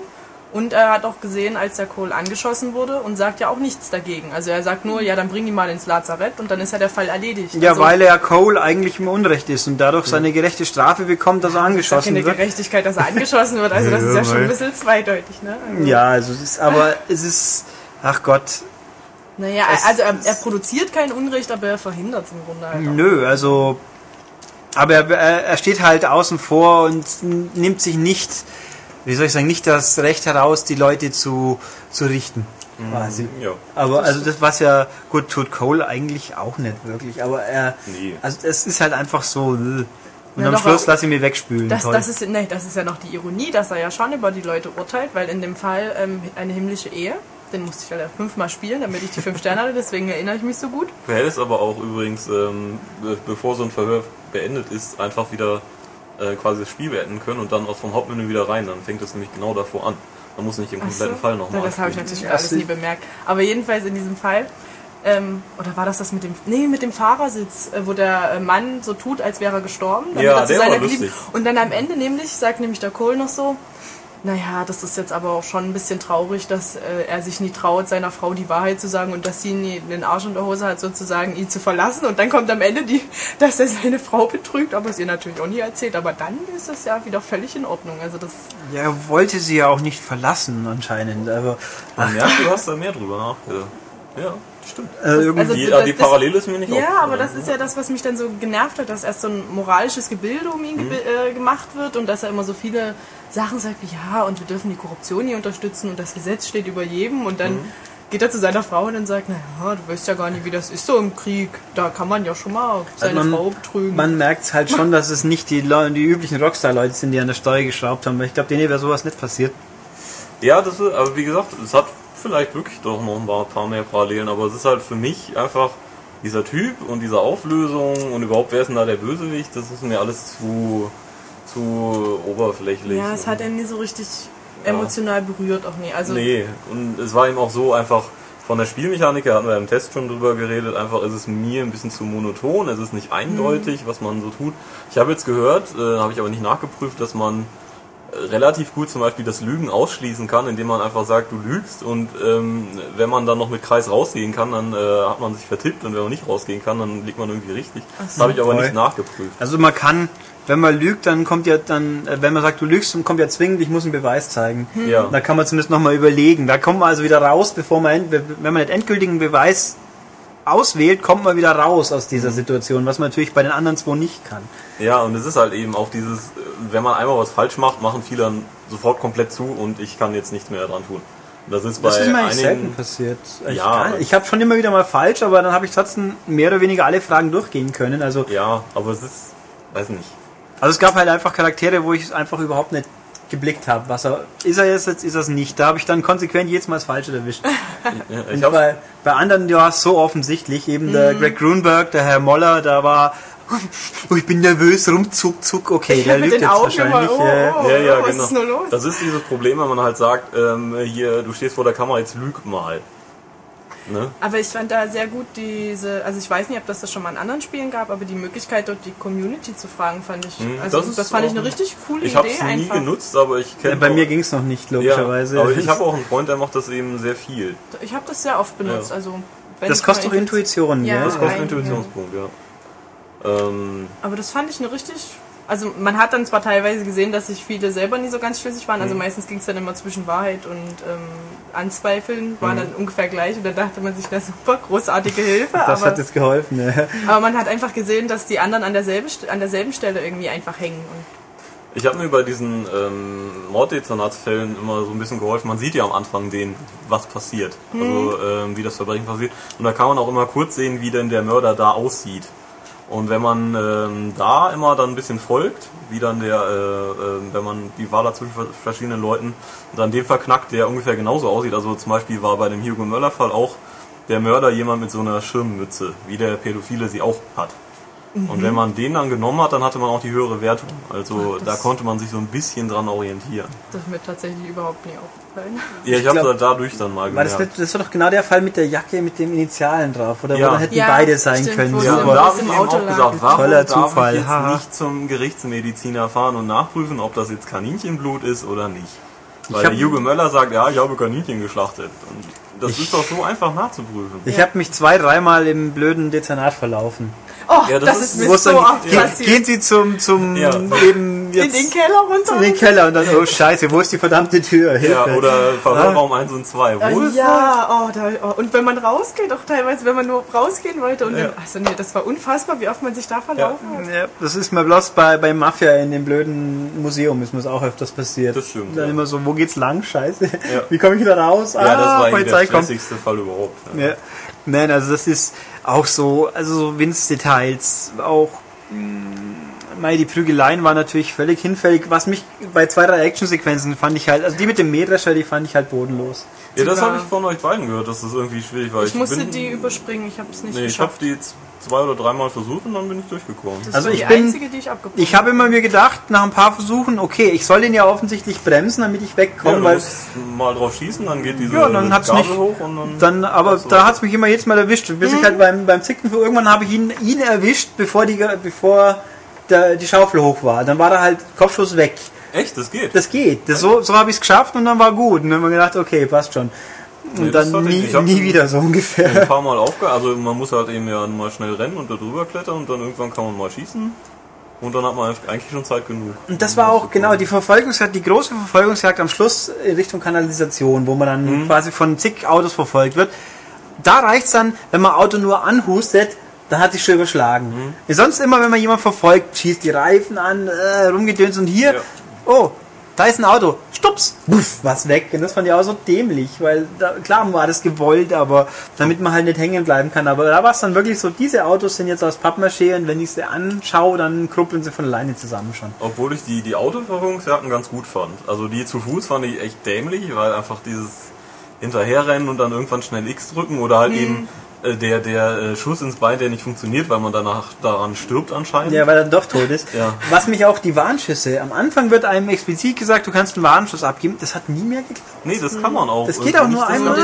Und er hat auch gesehen, als der Cole angeschossen wurde und sagt ja auch nichts dagegen. Also er sagt nur, ja, dann bring ihn mal ins Lazarett und dann ist ja der Fall erledigt. Ja, also, weil er Cole eigentlich im Unrecht ist und dadurch seine gerechte Strafe bekommt, dass er ist ja angeschossen keine wird. Gerechtigkeit, dass er angeschossen wird. Also das Ja, ist ja schon ein bisschen zweideutig, ne? Also, Ja, also es ist, aber es ist, ach Gott, Naja, Es- also er, er produziert kein Unrecht, aber er verhindert es im Grunde halt auch. Nö, also. Aber er, er steht halt außen vor und nimmt sich nicht, wie soll ich sagen, nicht das Recht heraus, die Leute zu, zu richten. Quasi. Ja. Aber also das, was ja gut tut Cole eigentlich auch nicht wirklich. Aber er, Nee. also es ist halt einfach so. äh. Und Ja, am Schluss aber- lass ich mir wegspülen. Das, das, ist, nee, das ist ja noch die Ironie, dass er ja schon über die Leute urteilt, weil in dem Fall ähm, eine himmlische Ehe, den musste ich leider fünfmal spielen, damit ich die fünf Sterne hatte, deswegen erinnere ich mich so gut. Du hättest aber auch übrigens, ähm, be- bevor so ein Verhör beendet ist, einfach wieder äh, quasi das Spiel beenden können und dann aus vom Hauptmenü wieder rein. Dann fängt es nämlich genau davor an. Man muss nicht den kompletten so. Fall nochmal Ja, das habe ich spielen. natürlich Ja, alles nie bemerkt. Aber jedenfalls in diesem Fall, ähm, oder war das das mit dem, nee, mit dem Fahrersitz, äh, wo der äh, Mann so tut, als wäre er gestorben, damit Ja, er zu der war seiner lustig. Und dann am Ende nämlich, sagt nämlich der Cole noch so, naja, das ist jetzt aber auch schon ein bisschen traurig, dass äh, er sich nie traut, seiner Frau die Wahrheit zu sagen und dass sie nie den Arsch in der Hose hat, sozusagen ihn zu verlassen. Und dann kommt am Ende, die, dass er seine Frau betrügt, aber es ihr natürlich auch nie erzählt. Aber dann ist es ja wieder völlig in Ordnung. Also das ja, er wollte sie ja auch nicht verlassen anscheinend. Aber Man merkt, du hast da mehr drüber nachgedacht. Ja, stimmt. äh, irgendwie, Also, Die, das- die das- Parallele ist mir nicht Ja, aber das ist ja das, was mich dann so genervt hat, dass erst so ein moralisches Gebilde um ihn ge äh, gemacht wird und dass er immer so viele Sachen sagt wie, ja, und wir dürfen die Korruption hier unterstützen und das Gesetz steht über jedem und dann geht er zu seiner Frau und dann sagt, naja, du weißt ja gar nicht, wie das ist so im Krieg. Da kann man ja schon mal seine Also man- Frau betrügen. man merkt halt schon, dass es nicht die, die üblichen Rockstar-Leute sind, die an der Steuer geschraubt haben. Weil ich glaube, denen wäre sowas nicht passiert. Ja, das ist, aber wie gesagt, es hat vielleicht wirklich doch noch ein paar- paar mehr Parallelen, aber es ist halt für mich einfach dieser Typ und diese Auflösung und überhaupt wer ist denn da der Bösewicht, das ist mir alles zu, zu oberflächlich. ja, es hat ihn nie so richtig emotional berührt, auch nie. Also, Nee, und es war ihm auch so einfach von der Spielmechanik, her hatten wir im Test schon drüber geredet, einfach ist es mir ein bisschen zu monoton, es ist nicht eindeutig, was man so tut. Ich habe jetzt gehört, äh, habe ich aber nicht nachgeprüft, dass man äh, relativ gut zum Beispiel das Lügen ausschließen kann, indem man einfach sagt, du lügst und ähm, wenn man dann noch mit Kreis rausgehen kann, dann äh, hat man sich vertippt und wenn man nicht rausgehen kann, dann liegt man irgendwie richtig. Das habe ich aber Toll. nicht nachgeprüft. Also man kann, wenn man lügt, dann kommt ja dann, äh, wenn man sagt, du lügst, dann kommt ja zwingend, ich muss einen Beweis zeigen. Ja. Da kann man zumindest nochmal überlegen. Da kommt man also wieder raus, bevor man, wenn man den endgültigen Beweis auswählt, kommt man wieder raus aus dieser Situation, was man natürlich bei den anderen zwei nicht kann. Ja, und es ist halt eben auch dieses, äh, wenn man einmal was falsch macht, machen viele dann sofort komplett zu und ich kann jetzt nichts mehr dran tun. Das ist bei Das ist mir eigentlich selten einigen, passiert. Ich, Ja. ich habe schon immer wieder mal falsch, aber dann habe ich trotzdem mehr oder weniger alle Fragen durchgehen können. Also, ja, aber es ist, weiß nicht. Also es gab halt einfach Charaktere, wo ich es einfach überhaupt nicht geblickt habe. Was er, ist er jetzt, jetzt ist er es nicht. Da habe ich dann konsequent jedes Mal das Falsche erwischt. Ja, bei, bei anderen ja so offensichtlich, eben der Mhm. Greg Grunberg, der Herr Moller, da war, oh, ich bin nervös, rumzuck, zuck, okay, der lügt jetzt Augen wahrscheinlich. immer, oh, oh, ja, ja, was genau. ist nur los? Das ist dieses Problem, wenn man halt sagt, ähm, hier, du stehst vor der Kamera, jetzt lüg mal. Ne? Aber ich fand da sehr gut diese, also ich weiß nicht, ob das das schon mal in anderen Spielen gab, aber die Möglichkeit dort die Community zu fragen, fand ich, Hm, also das das, fand ich eine richtig coole Ich habe Idee es nie einfach. genutzt, aber ich Ja, kenne bei auch- mir ging es noch nicht, ja, logischerweise. aber ich habe auch einen Freund, der macht das eben sehr viel. Ich habe das sehr oft benutzt, Ja. also wenn das ich kostet doch Intuition, Ja, ja. Das kostet Intuitionspunkt, ja. Ähm, Aber das fand ich eine richtig. Also man hat dann zwar teilweise gesehen, dass sich viele selber nie so ganz schlüssig waren. Also Mhm. meistens ging es dann immer zwischen Wahrheit und ähm, Anzweifeln, waren Mhm. dann ungefähr gleich und da dachte man sich, na super, großartige Hilfe. Das aber, hat jetzt geholfen. Ja. aber man hat einfach gesehen, dass die anderen an derselben, an derselben Stelle irgendwie einfach hängen. Und ich habe mir bei diesen ähm, Morddezernatsfällen immer so ein bisschen geholfen. Man sieht ja am Anfang den, was passiert. Also ähm, wie das Verbrechen passiert. Und da kann man auch immer kurz sehen, wie denn der Mörder da aussieht. Und wenn man ähm, da immer dann ein bisschen folgt, wie dann der, äh, äh, wenn man die Wahl zwischen vers- verschiedenen Leuten, dann den verknackt, der ungefähr genauso aussieht. Also zum Beispiel war bei dem Hugo Möller Fall auch der Mörder jemand mit so einer Schirmmütze, wie der Pädophile sie auch hat. Und wenn man den dann genommen hat, dann hatte man auch die höhere Wertung. Also Ach, da das- konnte man sich so ein bisschen dran orientieren. das ist mir tatsächlich überhaupt nie aufgefallen. Ja, ich, Ich habe dadurch dann mal das, gemerkt. nicht, das war doch genau der Fall mit der Jacke mit den Initialen drauf, oder? Ja. Dann hätten Ja, beide sein stimmt, können. Ja, und da habe ich Auto auch gesagt, warum Toller darf Zufall, ich jetzt nicht zum Gerichtsmediziner fahren und nachprüfen, ob das jetzt Kaninchenblut ist oder nicht? Weil der Hugo Möller sagt, ja, ich habe Kaninchen geschlachtet. Und das ist doch so einfach nachzuprüfen. Ich habe mich zwei, dreimal im blöden Dezernat verlaufen. Oh, Ja, das das, ist- ist mir so dann oft ge- passiert. Gehen Sie zum, zum Ja. eben In jetzt den Keller runter. in den Keller und dann, oh Scheiße, wo ist die verdammte Tür? Ja, Hilfe. oder Verhörraum 1 und 2. Wo Ah, ist ja, oh, da, oh, und wenn man rausgeht, auch teilweise, wenn man nur rausgehen wollte und Ja. dann, also nee, das war unfassbar, wie oft man sich da verlaufen hat. Ja, das ist mir bloß bei, bei Mafia in dem blöden Museum ist mir das auch öfters passiert. Das stimmt, Dann ja. immer so, wo geht's lang? Scheiße. Ja. Wie komme ich wieder raus? Ja, das war der stressigste Fall überhaupt. Ja. Ja. Nein, also das ist auch so, also so Winzdetails, auch mh, mei, die Prügeleien waren natürlich völlig hinfällig. Was mich bei zwei, drei Actionsequenzen fand ich halt, also die mit dem Mähdrescher, die fand ich halt bodenlos. Ja, das habe ich von euch beiden gehört, dass das irgendwie schwierig war. Ich musste bin, die überspringen, ich habe es nicht Nee, ich habe geschafft. die zwei oder dreimal versucht und dann bin ich durchgekommen. das also ist ich die bin- einzige, die ich abgebrochen Ich habe immer mir gedacht, nach ein paar Versuchen, okay, ich soll den ja offensichtlich bremsen, damit ich Ja, wegkomme, du weil musst mal drauf schießen, dann geht diese Ja, dann hat's Gabel nicht- hoch und dann... dann, aber da hat's mich immer jetzt mal erwischt, bis ich halt beim, beim Zicken, irgendwann habe ich ihn, ihn erwischt, bevor die, bevor der, die Schaufel hoch war. Dann war er halt Kopfschuss weg. Echt, das geht? Das geht. Das, so so habe ich es geschafft und dann war gut. Und dann haben wir gedacht, okay, passt schon. Und Nee, dann nie, nie wieder so ein ungefähr. paar Mal aufge... Also man muss halt eben ja mal schnell rennen und da drüber klettern und dann irgendwann kann man mal schießen. Und dann hat man eigentlich schon Zeit genug. Und das war auch genau die Verfolgungsjagd, die große Verfolgungsjagd am Schluss in Richtung Kanalisation, wo man dann Mhm. quasi von zig Autos verfolgt wird. Da reicht's dann, wenn man Auto nur anhustet, dann hat sich schon überschlagen. Mhm. Sonst immer, wenn man jemand verfolgt, schießt die Reifen an, äh, rumgedöns und hier, Ja. oh, da ist ein Auto, stups, buff, was weg. Und das fand ich auch so dämlich, weil da, klar war das gewollt, aber damit man halt nicht hängen bleiben kann. Aber da war es dann wirklich so, diese Autos sind jetzt aus Pappmaché und wenn ich sie anschaue, dann kruppeln sie von alleine zusammen schon. Obwohl ich die, die Autoverfolgungsjagden ganz gut fand. Also die zu Fuß fand ich echt dämlich, weil einfach dieses Hinterherrennen und dann irgendwann schnell X drücken oder halt eben äh, der, der äh, Schuss ins Bein, der nicht funktioniert, weil man danach daran stirbt anscheinend. Ja, weil er doch tot ist. Ja. Was mich auch die Warnschüsse, am Anfang wird einem explizit gesagt, du kannst einen Warnschuss abgeben, das hat nie mehr geklappt. Nee, das kann man auch. Das geht irgendwie auch nur einmal.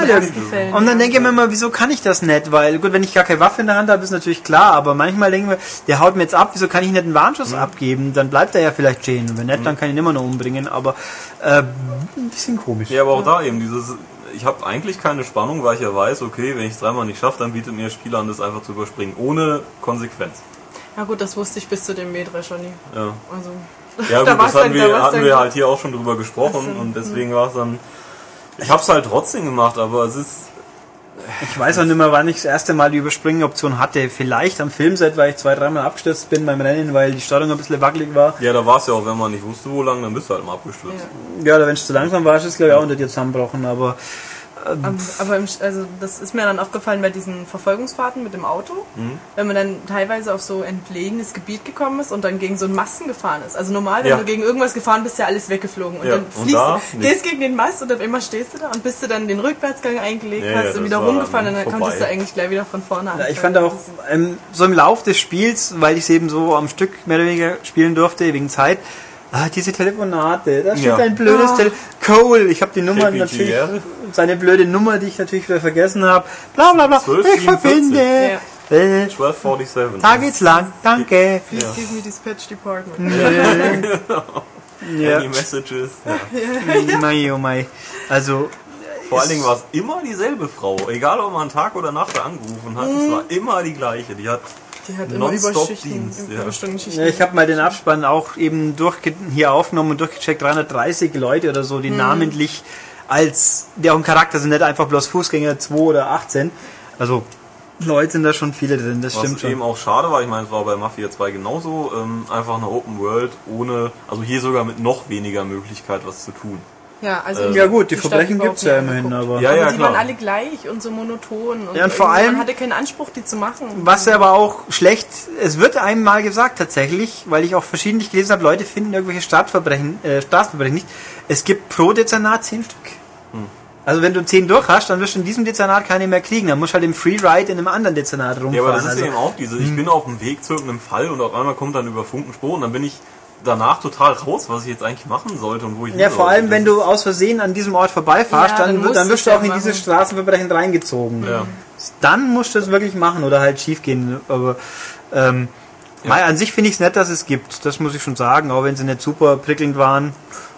Und dann denke ich mir immer, wieso kann ich das nicht? Weil, gut, wenn ich gar keine Waffe in der Hand habe, ist natürlich klar, aber manchmal denke ich mir, der haut mir jetzt ab, wieso kann ich nicht einen Warnschuss abgeben? Dann bleibt er ja vielleicht stehen. Und wenn nicht, dann kann ich ihn immer noch umbringen, aber äh, ein bisschen komisch. Ja, aber auch da eben dieses, ich habe eigentlich keine Spannung, weil ich ja weiß, okay, wenn ich es dreimal nicht schaffe, dann bietet mir das Spiel an, das einfach zu überspringen, ohne Konsequenz. Ja gut, das wusste ich bis zu dem Mähdrescher nie. Ja, Also, ja Da gut, war's das hatten dann- da wir, war's hatten wir halt hier auch schon drüber gesprochen Ach so, und deswegen war es dann, ich habe es halt trotzdem gemacht, aber es ist, Ich weiß auch nicht mehr, wann ich das erste Mal die Überspringen-Option hatte. Vielleicht am Filmset, weil ich zwei, dreimal abgestürzt bin beim Rennen, weil die Steuerung ein bisschen wackelig war. ja, da war es ja auch, wenn man nicht wusste, wo lang, dann bist du halt mal abgestürzt. ja. Oder wenn es zu langsam war, ist es glaube ich auch unter dir zusammengebrochen, aber Ähm, Aber im, also das ist mir dann aufgefallen bei diesen Verfolgungsfahrten mit dem Auto, Mhm. wenn man dann teilweise auf so entlegenes Gebiet gekommen ist und dann gegen so einen Masten gefahren ist. Also normal, wenn Ja. du gegen irgendwas gefahren bist, ist ja alles weggeflogen. Und Ja, dann und fliegst da du, gehst gegen den Mast und auf einmal stehst du da und bis du dann den Rückwärtsgang eingelegt Ja, hast und wieder rumgefahren und dann dann konntest du vorbei. eigentlich gleich wieder von vorne Ja, anfangen. ich fand auch ähm, so im Lauf des Spiels, weil ich es eben so am Stück mehr oder weniger spielen durfte, wegen Zeit, Ah, diese Telefonate, da steht Ja. ein blödes Ah. Tele Cole, ich habe die Nummer KPGR. natürlich, seine blöde Nummer, die ich natürlich wieder vergessen habe. Bla bla bla, 12, ich verbinde. Ja. Äh, 1247. da geht's lang, danke. Please give me dispatch department. Ja, Any messages. Ja. mei, oh mei. Also, Vor allen Dingen war es immer dieselbe Frau. Egal, ob man Tag oder Nacht angerufen hat, es war immer die gleiche. Die hat Die hat immer Überschichten, Dienst, ja. Ich habe mal den Abspann auch eben durchge hier aufgenommen und durchgecheckt, 330 Leute oder so, die namentlich als, die auch ein Charakter sind, nicht einfach bloß Fußgänger 2 oder 18. Also, Leute sind da schon viele drin, das Was stimmt eben schon. auch schade war, ich meine, es war bei Mafia 2 genauso, ähm, einfach eine Open World ohne, also hier sogar mit noch weniger Möglichkeit was zu tun. Ja, also Äh, Ja gut, die Verbrechen überhaupt gibt's ja immerhin, aber... Ja, aber ja, die klar. waren alle gleich und so monoton. Und Ja, und vor allem- Man hatte keinen Anspruch, die zu machen. Was aber auch schlecht, es wird einem mal gesagt tatsächlich, weil ich auch verschiedentlich gelesen habe, Leute finden irgendwelche Staatsverbrechen, äh, Staatsverbrechen nicht. Es gibt pro Dezernat 10 Stück. Hm. Also wenn du 10 durch hast, dann wirst du in diesem Dezernat keine mehr kriegen. Dann musst du halt im Freeride in einem anderen Dezernat rumfahren. Ja, aber das ist also, eben auch diese, ich bin auf dem Weg zu irgendeinem Fall und auf einmal kommt dann über Funkenspur und dann bin ich danach total raus, was ich jetzt eigentlich machen sollte und wo ich ja, hin vor sollte. allem, wenn du aus Versehen an diesem Ort vorbeifahrst, Ja, dann, dann dann, wirst du ja auch in diese machen. Straßenverbrechen reingezogen. Ja. Dann musst du es wirklich machen oder halt schief gehen. Aber ähm, mal, an sich finde ich es nett, dass es gibt. Das muss ich schon sagen, auch wenn sie nicht super prickelnd waren.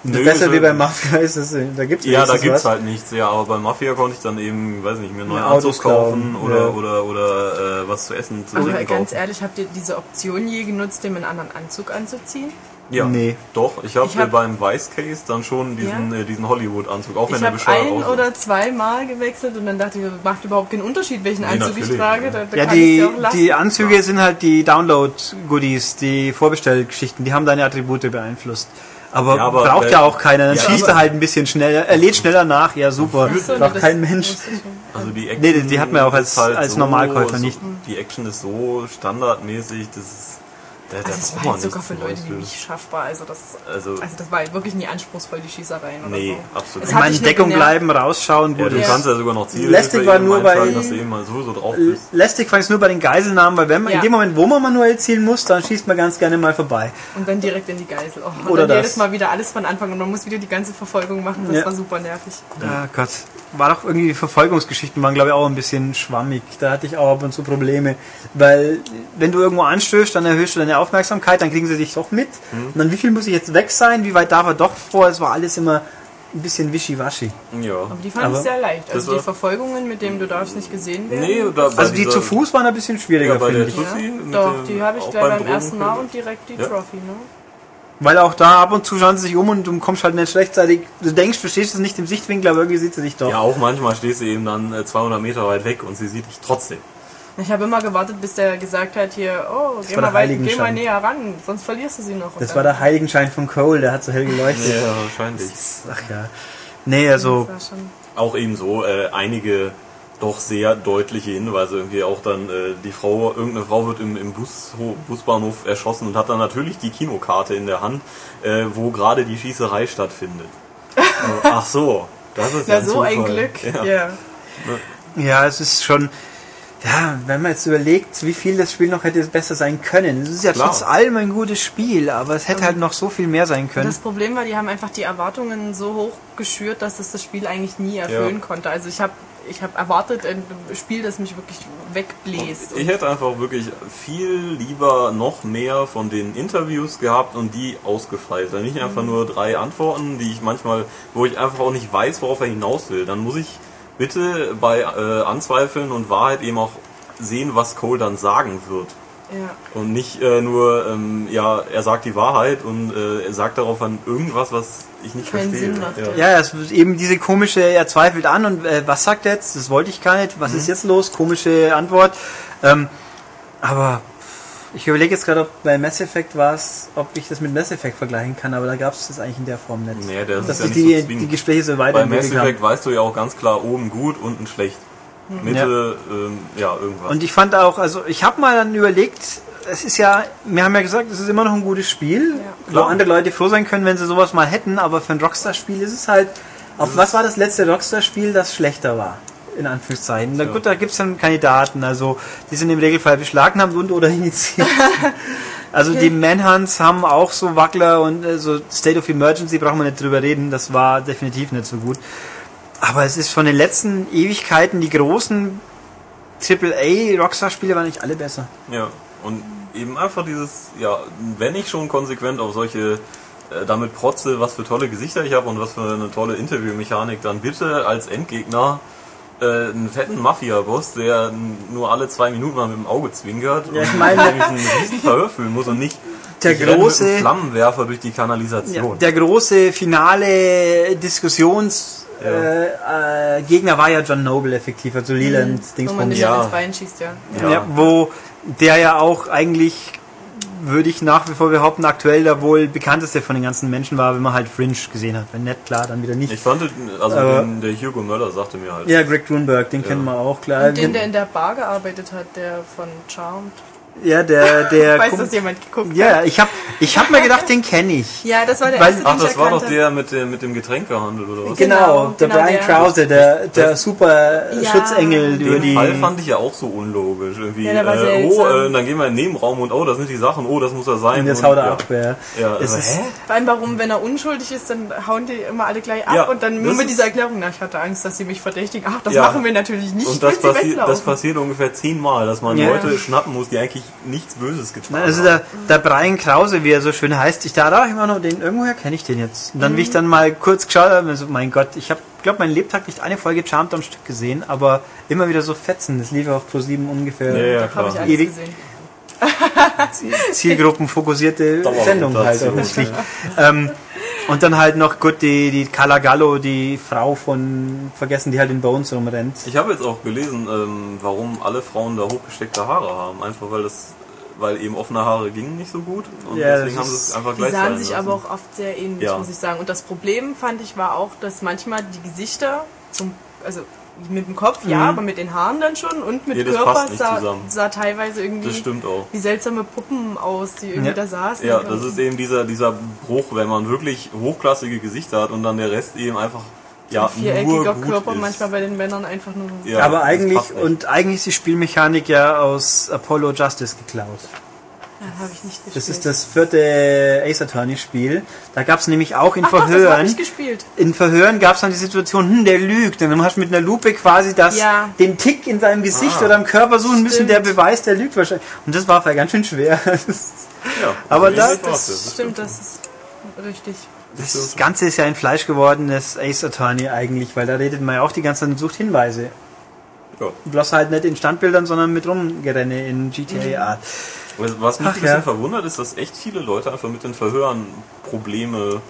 Nö, besser wie ja- bei Mafia ist es, da gibt's Ja, da gibt's was. halt nichts, ja, aber bei Mafia konnte ich dann eben, weiß nicht, mir einen neuen Ja, Autos Anzug kaufen oder, ja. oder, oder, äh, was zu essen, zu Aber trinken ganz kaufen. ehrlich, habt ihr diese Option je genutzt, dem einen anderen Anzug anzuziehen? Ja, Nee. doch, ich habe hab- beim Vice Case dann schon diesen, Ja. äh, diesen Hollywood-Anzug, auch wenn Ich der habe bescheuert ein aussieht. oder zweimal gewechselt und dann dachte ich, macht überhaupt keinen Unterschied, welchen Nee, Anzug ich trage. ja. Da, da Ja, kann ich die, lassen. die Anzüge sind halt die Download-Goodies, die Vorbestellgeschichten, die haben deine Attribute beeinflusst. Aber, Ja, aber braucht ja auch keiner. Dann Ja, schießt er halt ein bisschen schneller, er lädt schneller nach, ja super. So, Braucht kein Mensch. Also die Action Nee, die- die hat man ja auch als- halt als Normalkäufer nicht. Die Action ist so standardmäßig, das ist, da, da Also braucht war halt sogar für Leute wie mich schaffbar. Also das, Also, also das war halt wirklich nie anspruchsvoll, die Schießereien oder nee, so. absolut. Es Ich hat meine, Deckung bleiben, rausschauen, ja, gut du ist. kannst ja sogar noch Ziele Lästig war nur bei- dass du eben mal sowieso drauf bist. Lästig fand ich nur bei den Geiselnahmen, weil wenn man Ja. in dem Moment, wo man manuell zielen muss, dann schießt man ganz gerne mal vorbei. Und dann direkt in die Geisel. Oh, und Oder dann das. jedes Mal wieder alles von Anfang und man muss wieder die ganze Verfolgung machen. Das Ja. war super nervig. Ah Gott. War doch irgendwie, die Verfolgungsgeschichten waren glaube ich auch ein bisschen schwammig. Da hatte ich auch ab und zu Probleme. Weil, wenn du irgendwo anstößt, dann erhöhst du deine Aufmerksamkeit, dann kriegen sie dich doch mit. Mhm. Und dann, wie viel muss ich jetzt weg sein? Wie weit darf er doch vor? Es war alles immer ein bisschen wischiwaschi. Ja. Aber die fand Aber ich sehr leicht. das Also die Verfolgungen, mit denen du darfst nicht gesehen werden. Nee, da, Also die zu Fuß waren ein bisschen schwieriger, Ja, bei der finde ich. Tussi ja, doch, dem- die habe ich gleich beim beim ersten Mal und direkt die Ja. Trophy. Ne? Weil auch da ab und zu schauen sie sich um und du kommst halt nicht rechtzeitig. Du denkst, du stehst es nicht im Sichtwinkel, aber irgendwie sieht sie dich doch. Ja, auch manchmal stehst du eben dann äh, 200 Meter weit weg und sie sieht dich trotzdem. Ich habe immer gewartet, bis der gesagt hat, hier, oh, geh war mal, der weit, geh mal näher ran, sonst verlierst du sie noch. Das war der Heiligenschein von Cole, der hat so hell geleuchtet. Ja, wahrscheinlich. Ach ja. Nee, also. Das Auch eben so äh, einige doch sehr deutliche Hinweise. Irgendwie auch dann äh, die Frau, irgendeine Frau wird im, im Bus, Busbahnhof erschossen und hat dann natürlich die Kinokarte in der Hand, äh, wo gerade die Schießerei stattfindet. Äh, Ach so, das ist ja Na, so ein Zufall. Glück. Ja. Ja. Ja, es ist schon. Ja, wenn man jetzt überlegt, wie viel das Spiel noch hätte besser sein können. Es ist ja Klar. trotz allem ein gutes Spiel, aber es hätte halt noch so viel mehr sein Und können. das Problem war, die haben einfach die Erwartungen so hoch geschürt, dass es das Spiel eigentlich nie erfüllen Ja. konnte. Also ich habe ich hab erwartet ein Spiel, das mich wirklich wegbläst. Ich hätte einfach wirklich viel lieber noch mehr von den Interviews gehabt und die ausgefeilt. Dann nicht einfach nur drei Antworten, die ich manchmal, wo ich einfach auch nicht weiß, worauf er hinaus will. Dann muss ich bitte bei äh, Anzweifeln und Wahrheit eben auch sehen, was Cole dann sagen wird. ja. Und nicht äh, nur, ähm, ja, er sagt die Wahrheit und äh, er sagt darauf an irgendwas, was ich nicht Keinen verstehe. Sinn macht, ja. ja. Ja, es ist eben diese komische, er zweifelt an und äh, was sagt er jetzt? Das wollte ich gar nicht. Was ist jetzt los? Komische Antwort. Ähm, aber ich überlege jetzt gerade, ob bei Mass Effect war es, ob ich das mit Mass Effect vergleichen kann, aber da gab es das eigentlich in der Form nicht. Nee, das Dass ist ja nicht die, so zwingend. die Gespräche so Bei Mass weiterentwickelt haben. Effect weißt du ja auch ganz klar, oben gut, unten schlecht. Mitte, ähm, ja, irgendwas. Und ich fand auch, also ich habe mal dann überlegt, es ist ja, wir haben ja gesagt, es ist immer noch ein gutes Spiel, wo Klar. andere Leute froh sein können, wenn sie sowas mal hätten, aber für ein Rockstar-Spiel ist es halt, auf was war das letzte Rockstar-Spiel, das schlechter war? In Anführungszeichen. Na gut, da gibt's dann Kandidaten, also die sind im Regelfall beschlagnahmt und oder initiiert. Also die Manhunts haben auch so Wackler und äh, so State of Emergency brauchen wir nicht drüber reden. Das war definitiv nicht so gut. Aber es ist von den letzten Ewigkeiten die großen AAA Rockstar-Spiele waren nicht alle besser. Ja, und eben einfach dieses, ja, wenn ich schon konsequent auf solche äh, damit protze, was für tolle Gesichter ich habe und was für eine tolle Interviewmechanik, dann bitte als Endgegner äh, einen fetten Mafia-Boss, der nur alle zwei Minuten mal mit dem Auge zwinkert Ja, ich und meine- irgendwie einen riesen Verhör fühlen muss und nicht Der große- Flammenwerfer durch die Ja, Kanalisation. der große finale Diskussions Ja. äh, äh, Gegner war ja John Noble effektiv, also Leland Wo man Dingsbums. nicht Ja. ins Bein schießt, ja. Ja. Ja, wo der ja auch eigentlich, würde ich nach wie vor behaupten, aktuell der wohl bekannteste von den ganzen Menschen war, wenn man halt Fringe gesehen hat. Wenn nicht, klar, dann wieder nicht. Ich fand, also Aber- den, der Hugo Möller sagte mir halt, ja, Greg Grunberg, den kennen wir auch, klar. Und den, der in der Bar gearbeitet hat, der von Charmed. Ja, der, der, Weiß, Kum- dass jemand geguckt hat. ja, ich hab, ich hab mir gedacht, den kenne ich. Ja, das war der Weil- erste, ach, den ich das war erkannt doch der mit dem, mit dem Getränkehandel oder was? Genau, Genau, der genau, Brian der- Krause, der, der super Ja, Schutzengel über Den die. Fall fand ich ja auch so unlogisch. Irgendwie, Ja, der war äh, oh, äh, dann gehen wir in den Nebenraum und oh, das sind die Sachen, oh, das muss er sein. und jetzt und, haut er ja. ab, ja. Ja, Es also, ist- hä? Vor allem, warum, wenn er unschuldig ist, dann hauen die immer alle gleich ab Ja, und dann nur mit dieser Erklärung, na, ich hatte Angst, dass sie mich verdächtigen. Ach, das Ja. machen wir natürlich nicht, Und das, passi passiert ungefähr zehnmal, dass man. Leute schnappen muss, die eigentlich nichts Böses getan Also haben. der, der Brian Krause, wie er so schön heißt, ich da dachte immer noch, den irgendwoher kenne ich den jetzt. Und dann, wie ich dann mal kurz geschaut habe, mir so, mein Gott, ich habe, glaube mein Lebtag nicht eine Folge Charmed am Stück gesehen, aber immer wieder so Fetzen. Das lief auf Pro 7 ungefähr. Ja, ja, Habe ich klar. alles Ewig. gesehen. Zielgruppenfokussierte Sendung halt offensichtlich. ähm, und dann halt noch gut die, die Carla Gallo, die Frau von, vergessen, die halt in Bones rumrennt. Ich habe jetzt auch gelesen, ähm, warum alle Frauen da hochgesteckte Haare haben. Einfach weil das, weil eben offene Haare gingen nicht so gut und Ja, deswegen haben sie es einfach Die gleich sahen sein sich lassen. aber auch oft sehr ähnlich, Ja. muss ich sagen. Und das Problem, fand ich, war auch, dass manchmal die Gesichter zum, also mit dem Kopf, ja, aber mit den Haaren dann schon und mit das Körper sah, sah teilweise irgendwie Das stimmt auch. wie seltsame Puppen aus, die irgendwie Ja. da saßen. Ja, das ist eben dieser, dieser Bruch, wenn man wirklich hochklassige Gesichter hat und dann der Rest eben einfach ja, nur viereckiger gut Körper ist. manchmal bei den Männern einfach nur. Ja, aber eigentlich, und eigentlich ist die Spielmechanik ja aus Apollo Justice geklaut. Ja, habe ich nicht gespielt. Das ist das vierte Ace Attorney Spiel. Da gab es nämlich auch in Ach doch, das habe Verhören. ich gespielt. in Verhören gab es dann die Situation, hm, der lügt. Und dann hast du mit einer Lupe quasi das, Ja. den Tick in seinem Gesicht Ah. oder im Körper suchen müssen, Stimmt. der beweist, der lügt wahrscheinlich. Und das war ganz schön schwer. ja, aber so da- ähnlich war's, Das stimmt, das ist richtig. Das Ganze ist ja ein Fleisch gewordenes Ace Attorney eigentlich, weil da redet man ja auch die ganze Zeit und sucht Hinweise. Ja. Bloß halt nicht in Standbildern, sondern mit Rumgerenne in GTA-Art. Was, was mich Ach ein bisschen ja. verwundert ist, dass echt viele Leute einfach mit den Verhören Probleme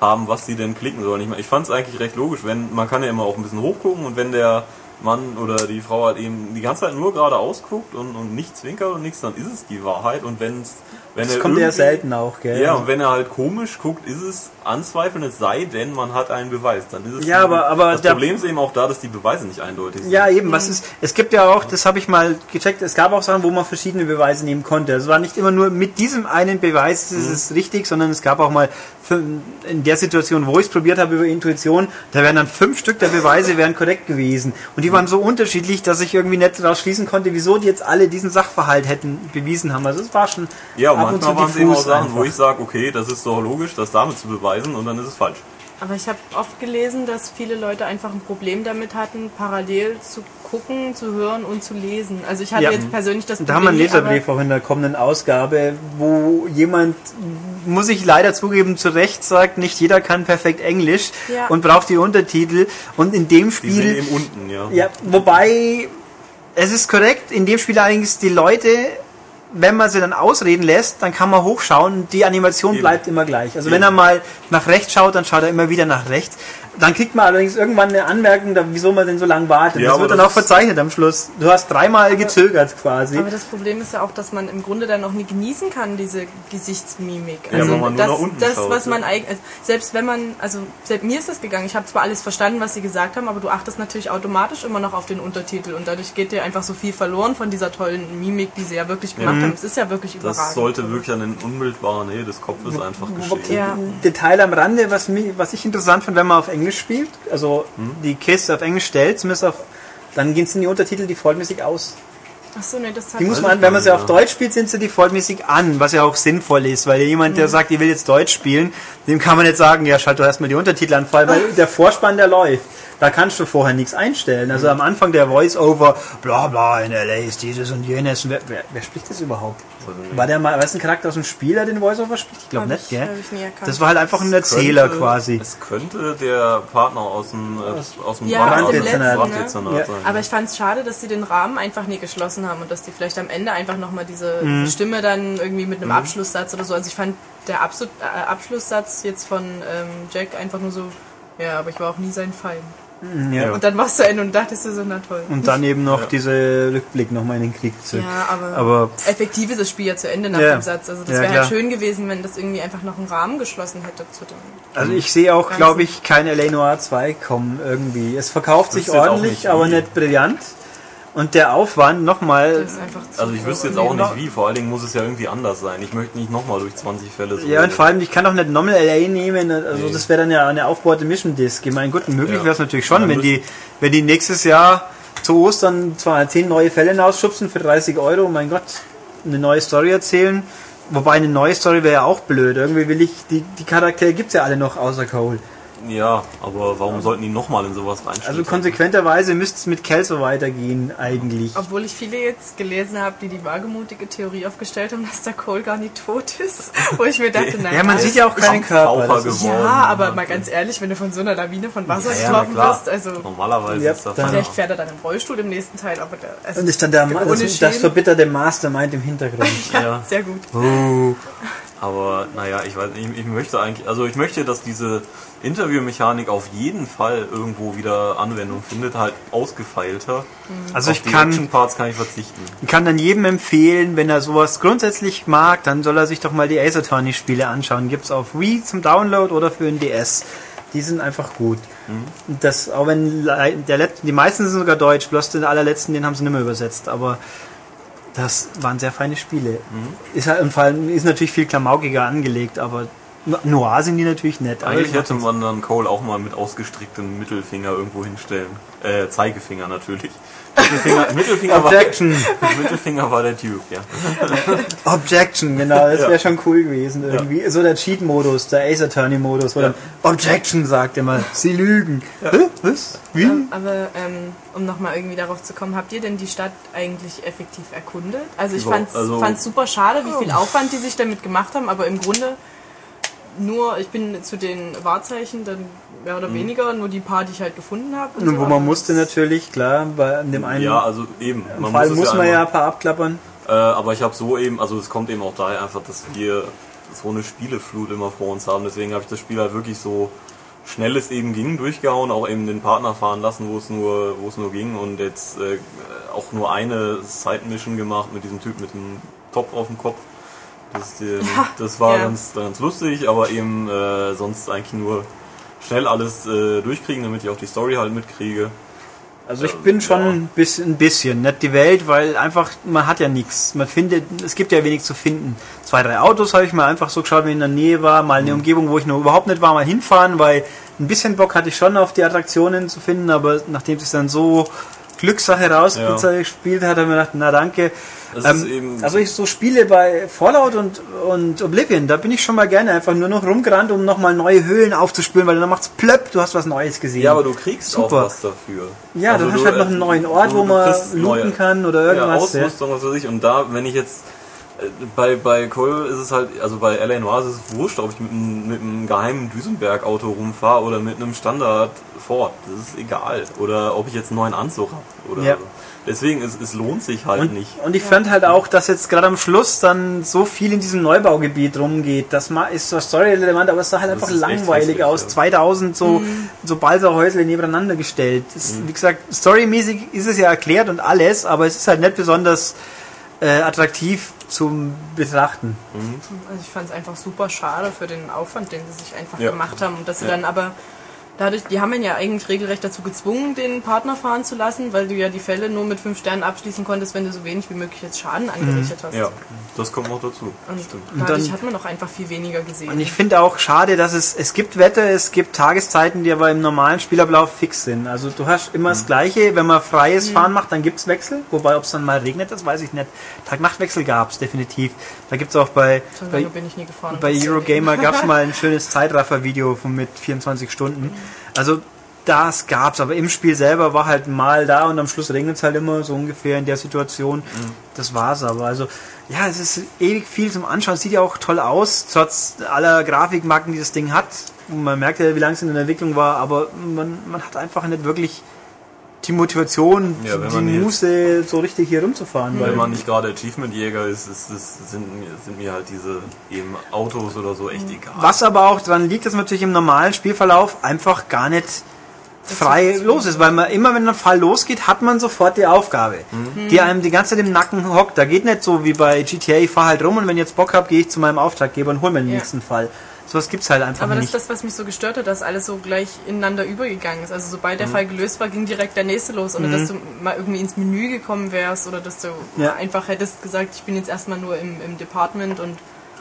haben, was sie denn klicken sollen. Ich, mein, ich fand es eigentlich recht logisch, wenn man kann ja immer auch ein bisschen hochgucken und wenn der Mann oder die Frau halt eben die ganze Zeit nur geradeaus guckt und, und nicht zwinkert und nichts, dann ist es die Wahrheit und wenn's, wenn Das er kommt eher selten auch, gell? Ja, und wenn er halt komisch guckt, ist es anzweifeln, es sei denn, man hat einen Beweis. Dann ist es Ja, aber- aber das Problem ist eben auch da, dass die Beweise nicht eindeutig sind. Ja, eben, was ist, es gibt ja auch, das habe ich mal gecheckt, es gab auch Sachen, wo man verschiedene Beweise nehmen konnte. Es war nicht immer nur mit diesem einen Beweis ist es richtig, sondern es gab auch mal in der Situation, wo ich es probiert habe über Intuition, da wären dann fünf Stück der Beweise wären korrekt gewesen. Und die waren so unterschiedlich, dass ich irgendwie nicht daraus schließen konnte, wieso die jetzt alle diesen Sachverhalt hätten bewiesen haben. Also es war schon Ja, und ab und zu manchmal waren es eben auch Sachen, einfach. wo ich sage, okay, das ist doch logisch, das damit zu beweisen und dann ist es falsch. Aber ich habe oft gelesen, dass viele Leute einfach ein Problem damit hatten, parallel zu gucken, zu hören und zu lesen. Also ich hatte Ja. jetzt persönlich das Problem. Da haben wir einen Leserbrief auch in der kommenden Ausgabe, wo jemand, muss ich leider zugeben, zu Recht sagt, nicht jeder kann perfekt Englisch Ja. und braucht die Untertitel. Und in dem Die sind Spiel, eben unten, ja. ja, wobei, es ist korrekt, in dem Spiel allerdings die Leute, wenn man sie dann ausreden lässt, dann kann man hochschauen, die Animation Eben. bleibt immer gleich. Also Eben. wenn er mal nach rechts schaut, dann schaut er immer wieder nach rechts. Dann kriegt man allerdings irgendwann eine Anmerkung, wieso man denn so lange wartet. Ja, das wird dann das auch verzeichnet am Schluss. Du hast dreimal gezögert quasi. Aber das Problem ist ja auch, dass man im Grunde dann auch nie genießen kann, diese Gesichtsmimik. Ja, Also wenn man nur das, nach unten das schaut, was ja. man eigentlich, also selbst wenn man, also selbst mir ist das gegangen, ich habe zwar alles verstanden, was sie gesagt haben, aber du achtest natürlich automatisch immer noch auf den Untertitel und dadurch geht dir einfach so viel verloren von dieser tollen Mimik, die sie ja wirklich gemacht haben. Es ist ja wirklich überragend. Das sollte wirklich an den unmittelbaren Nähe des Kopfes einfach geschehen. Ja. Detail am Rande, was, mich, was ich interessant finde, wenn man auf Englisch spielt, also die Kiste auf Englisch stellt, zumindest auf, dann gehen es in die Untertitel defaultmäßig aus. Achso, nee, das hat Die muss man, wenn man sie gar auf ja. Deutsch spielt, sind sie defaultmäßig an, was ja auch sinnvoll ist, weil jemand, Mhm. der sagt, ich will jetzt Deutsch spielen, dem kann man nicht sagen, ja, schalt doch erstmal die Untertitel an, weil der Vorspann, der läuft. Da kannst du vorher nichts einstellen. Also am Anfang der Voice-Over, bla bla, in LA ist dieses und jenes. Und wer, wer, wer spricht das überhaupt? War der mal, was ein Charakter aus dem Spiel, der den Voice-Over spricht? Ich glaube nicht, ich- gell? hab ich nie erkannt. Das war halt einfach ein Erzähler Könnte- quasi. Es könnte der Partner aus dem, äh, aus dem Ja, Brand- aus dem letzten, ne? Branddezernat Ja. sein. Aber ich fand es schade, dass sie den Rahmen einfach nie geschlossen haben und dass die vielleicht am Ende einfach nochmal diese, Mhm. diese Stimme dann irgendwie mit einem Abschlusssatz oder so. Also ich fand der Absu äh, Abschlusssatz jetzt von ähm, Jack einfach nur so, ja, aber ich war auch nie sein Feind. Ja. Und dann war es zu Ende und dachtest du so, na toll. Und dann eben noch Ja. diese Rückblick nochmal in den Krieg zurück. Ja, aber, Aber effektiv ist das Spiel ja zu Ende nach Ja. dem Satz. Also das Ja, wäre halt schön gewesen, wenn das irgendwie einfach noch einen Rahmen geschlossen hätte zu dem. Also ich sehe auch, glaube ich, kein LA Noir 2 kommen irgendwie. Es verkauft sich jetzt auch ordentlich, nicht, aber nicht brillant. Und der Aufwand nochmal. Also ich wüsste jetzt auch nicht wie, vor allen Dingen muss es ja irgendwie anders sein. Ich möchte nicht nochmal durch 20 Fälle so. Ja, und vor allem, ich kann auch nicht Normal LA nehmen. Also Nee. das wäre dann ja eine aufgebaute Mission Disc. Ich meine, gut, möglich Ja. wäre es natürlich schon, wenn die, wenn die nächstes Jahr zu Ostern zwar 10 neue Fälle hinausschubsen für 30 Euro, mein Gott, eine neue Story erzählen. Wobei eine neue Story wäre ja auch blöd. Irgendwie will ich, die, die Charaktere gibt's ja alle noch außer Cole. Ja, aber warum sollten die nochmal in sowas reinstellen? Also konsequenterweise müsste es mit Kel so weitergehen, eigentlich. Obwohl ich viele jetzt gelesen habe, die die wagemutige Theorie aufgestellt haben, dass der Cole gar nicht tot ist. Wo ich mir dachte, nein. Ja, man sieht ja auch keinen Körper. Ist, geworden. Ja, aber mal ganz ehrlich, wenn du von so einer Lawine von Wasser Ja, getroffen wirst, also Normalerweise Ja, ist das dann- vielleicht fährt er dann im Rollstuhl im nächsten Teil, aber der, also und ist dann der, ohne das, verbitterte Mastermind im Hintergrund. Ja. sehr gut. Aber naja, ich weiß nicht, ich, ich möchte eigentlich, also ich möchte, dass diese Interviewmechanik auf jeden Fall irgendwo wieder Anwendung findet, halt ausgefeilter. Also auf ich die kann, Action-Parts kann ich verzichten. ich kann dann jedem empfehlen, wenn er sowas grundsätzlich mag, dann soll er sich doch mal die Ace Attorney Spiele anschauen. Gibt's auf Wii zum Download oder für den DS. Die sind einfach gut. Und Das, auch wenn der Let die meisten sind sogar deutsch, bloß den allerletzten, den haben sie nicht mehr übersetzt, aber das waren sehr feine Spiele. Ist halt, und vor allem ist natürlich viel klamaukiger angelegt, aber no- Noir sind die natürlich nett. Eigentlich hätte man dann Cole auch mal mit ausgestrecktem Mittelfinger irgendwo hinstellen. Äh, Zeigefinger natürlich. Mittelfinger, Mittelfinger, war, Objection. Mittelfinger war der Duke, ja. Objection, genau, das Ja. wäre schon cool gewesen irgendwie. So der Cheat-Modus, der Ace Attorney-Modus, wo Ja. dann Objection sagt immer, sie lügen. Hä? Was? Wie? Aber ähm, um nochmal irgendwie darauf zu kommen, habt ihr denn die Stadt eigentlich effektiv erkundet? Also ich fand's, also- fand's super schade, wie viel Aufwand die sich damit gemacht haben, aber im Grunde nur, ich bin zu den Wahrzeichen dann mehr oder weniger, nur die paar, die ich halt gefunden habe. und Und so, wo man musste natürlich, klar, bei dem einen Ja, also eben. Fall muss es man ja ein paar abklappern. Äh, aber ich habe so eben, also es kommt eben auch daher einfach, dass wir so eine Spieleflut immer vor uns haben. Deswegen habe ich das Spiel halt wirklich so schnell es eben ging durchgehauen, auch eben den Partner fahren lassen, wo es nur, wo es nur ging und jetzt äh, auch nur eine Side-Mission gemacht mit diesem Typ mit dem Topf auf dem Kopf. Das, äh, das war ja. ganz, ganz lustig, aber eben äh, sonst eigentlich nur schnell alles äh, durchkriegen, damit ich auch die Story halt mitkriege. Also ich bin schon ja. ein bisschen, ein bisschen, nicht die Welt, weil einfach, man hat ja nichts. Man findet, es gibt ja wenig zu finden. Zwei, drei Autos habe ich mal einfach so geschaut, wenn ich in der Nähe war, mal eine Umgebung, wo ich noch überhaupt nicht war, mal hinfahren, weil ein bisschen Bock hatte ich schon auf die Attraktionen zu finden, aber nachdem es dann so Glückssache rausgespielt hat, habe ich mir gedacht, na danke. Ähm, also ich so Spiele bei Fallout und, und Oblivion, da bin ich schon mal gerne einfach nur noch rumgerannt, um nochmal neue Höhlen aufzuspüren, weil dann macht's plöpp, du hast was Neues gesehen. Ja, aber du kriegst Super. auch was dafür. Ja, Also dann hast du, halt noch äh, einen neuen Ort, du- wo man looten neue- kann oder irgendwas. Ja, Ausrüstung, was weiß ich. Und da, wenn ich jetzt äh, bei, bei Cole ist es halt, also bei LA Noir ist es wurscht, ob ich mit einem, mit einem geheimen Düsenberg-Auto rumfahre oder mit einem Standard Ford. Das ist egal. Oder ob ich jetzt einen neuen Anzug habe. Oder Ja. so. Deswegen, es, es lohnt sich halt Und, nicht. und ich fand halt auch, dass jetzt gerade am Schluss dann so viel in diesem Neubaugebiet rumgeht. Das ist zwar storyrelevant, aber es sah halt Das einfach langweilig aus. ja. 2000 so, so Balserhäusle nebeneinander gestellt. Das, Wie gesagt, storymäßig ist es ja erklärt und alles, aber es ist halt nicht besonders äh, attraktiv zum Betrachten. Also ich fand es einfach super schade für den Aufwand, den sie sich einfach Ja. gemacht haben. Und dass sie Ja. dann aber dadurch, die haben ihn ja eigentlich regelrecht dazu gezwungen, den Partner fahren zu lassen, weil du ja die Fälle nur mit fünf Sternen abschließen konntest, wenn du so wenig wie möglich jetzt Schaden angerichtet hast. Ja, das kommt noch dazu. Und Stimmt. dadurch dann- hat man auch einfach viel weniger gesehen. Und ich finde auch schade, dass es, es gibt Wetter, es gibt Tageszeiten, die aber im normalen Spielablauf fix sind. Also du hast immer das Gleiche, wenn man freies Fahren macht, dann gibt's Wechsel. Wobei, ob es dann mal regnet, das weiß ich nicht. Tag-Nacht-Wechsel gab's definitiv. Da gibt's auch bei, so bei, lange bin ich nie gefahren. bei Eurogamer gab's mal ein schönes Zeitraffer-Video von mit 24 Stunden. Also das gab's, aber im Spiel selber war halt mal da und am Schluss regnet's halt immer so ungefähr in der Situation. Das war's aber. Also ja, es ist ewig viel zum Anschauen. Es sieht ja auch toll aus, trotz aller Grafikmarken, die das Ding hat. Man merkt ja, wie lange es in der Entwicklung war, aber man, man hat einfach nicht wirklich die Motivation, Ja, wenn die Muße, so richtig hier rumzufahren. Wenn Weil man nicht gerade Achievement-Jäger ist, ist, ist sind, mir- sind mir halt diese eben Autos oder so echt egal. Was aber auch daran liegt, dass man natürlich im normalen Spielverlauf einfach gar nicht frei los ist, weil man immer, wenn ein Fall losgeht, hat man sofort die Aufgabe, die einem die ganze Zeit im Nacken hockt. Da geht nicht so wie bei GTA, ich fahr halt rum und wenn ich jetzt Bock habe, gehe ich zu meinem Auftraggeber und hol mir den Ja. nächsten Fall. Sowas gibt's halt einfach Aber das nicht. ist das, was mich so gestört hat, dass alles so gleich ineinander übergegangen ist. Also sobald der Fall gelöst war, ging direkt der nächste los. Oder dass du mal irgendwie ins Menü gekommen wärst oder dass du Ja. einfach hättest gesagt, ich bin jetzt erstmal nur im, im Department und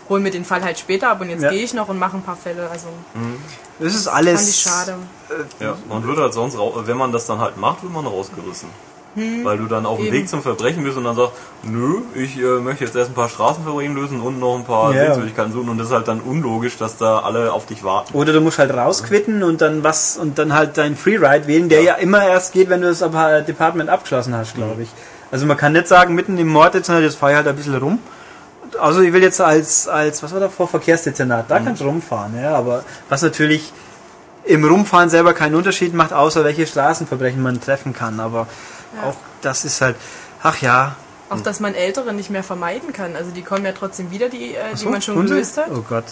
hol mir den Fall halt später ab und jetzt Ja. gehe ich noch und mache ein paar Fälle. Also Das ist fand ich alles. schade. Ja, man wird halt sonst, wenn man das dann halt macht, wird man rausgerissen. Weil du dann auf dem. Weg zum Verbrechen bist und dann sagst, nö, ich äh, möchte jetzt erst ein paar Straßenverbrechen lösen und noch ein paar Ja. Sehenswürdigkeiten suchen und das ist halt dann unlogisch, dass da alle auf dich warten. Oder du musst halt rausquitten und dann was und dann halt deinen Freeride wählen, der ja. immer erst geht, wenn du das Department abgeschlossen hast, glaube ich. Also man kann nicht sagen, mitten im Mord jetzt, jetzt fahre ich halt ein bisschen rum. Also ich will jetzt als, als was war da vor, Verkehrsdezernat, da kannst du rumfahren, ja, aber was natürlich im Rumfahren selber keinen Unterschied macht, außer welche Straßenverbrechen man treffen kann, aber auch das ist halt, ach ja. Auch dass man Ältere nicht mehr vermeiden kann. Also die kommen ja trotzdem wieder, die, äh, die man schon Hunde? gelöst hat. Oh Gott.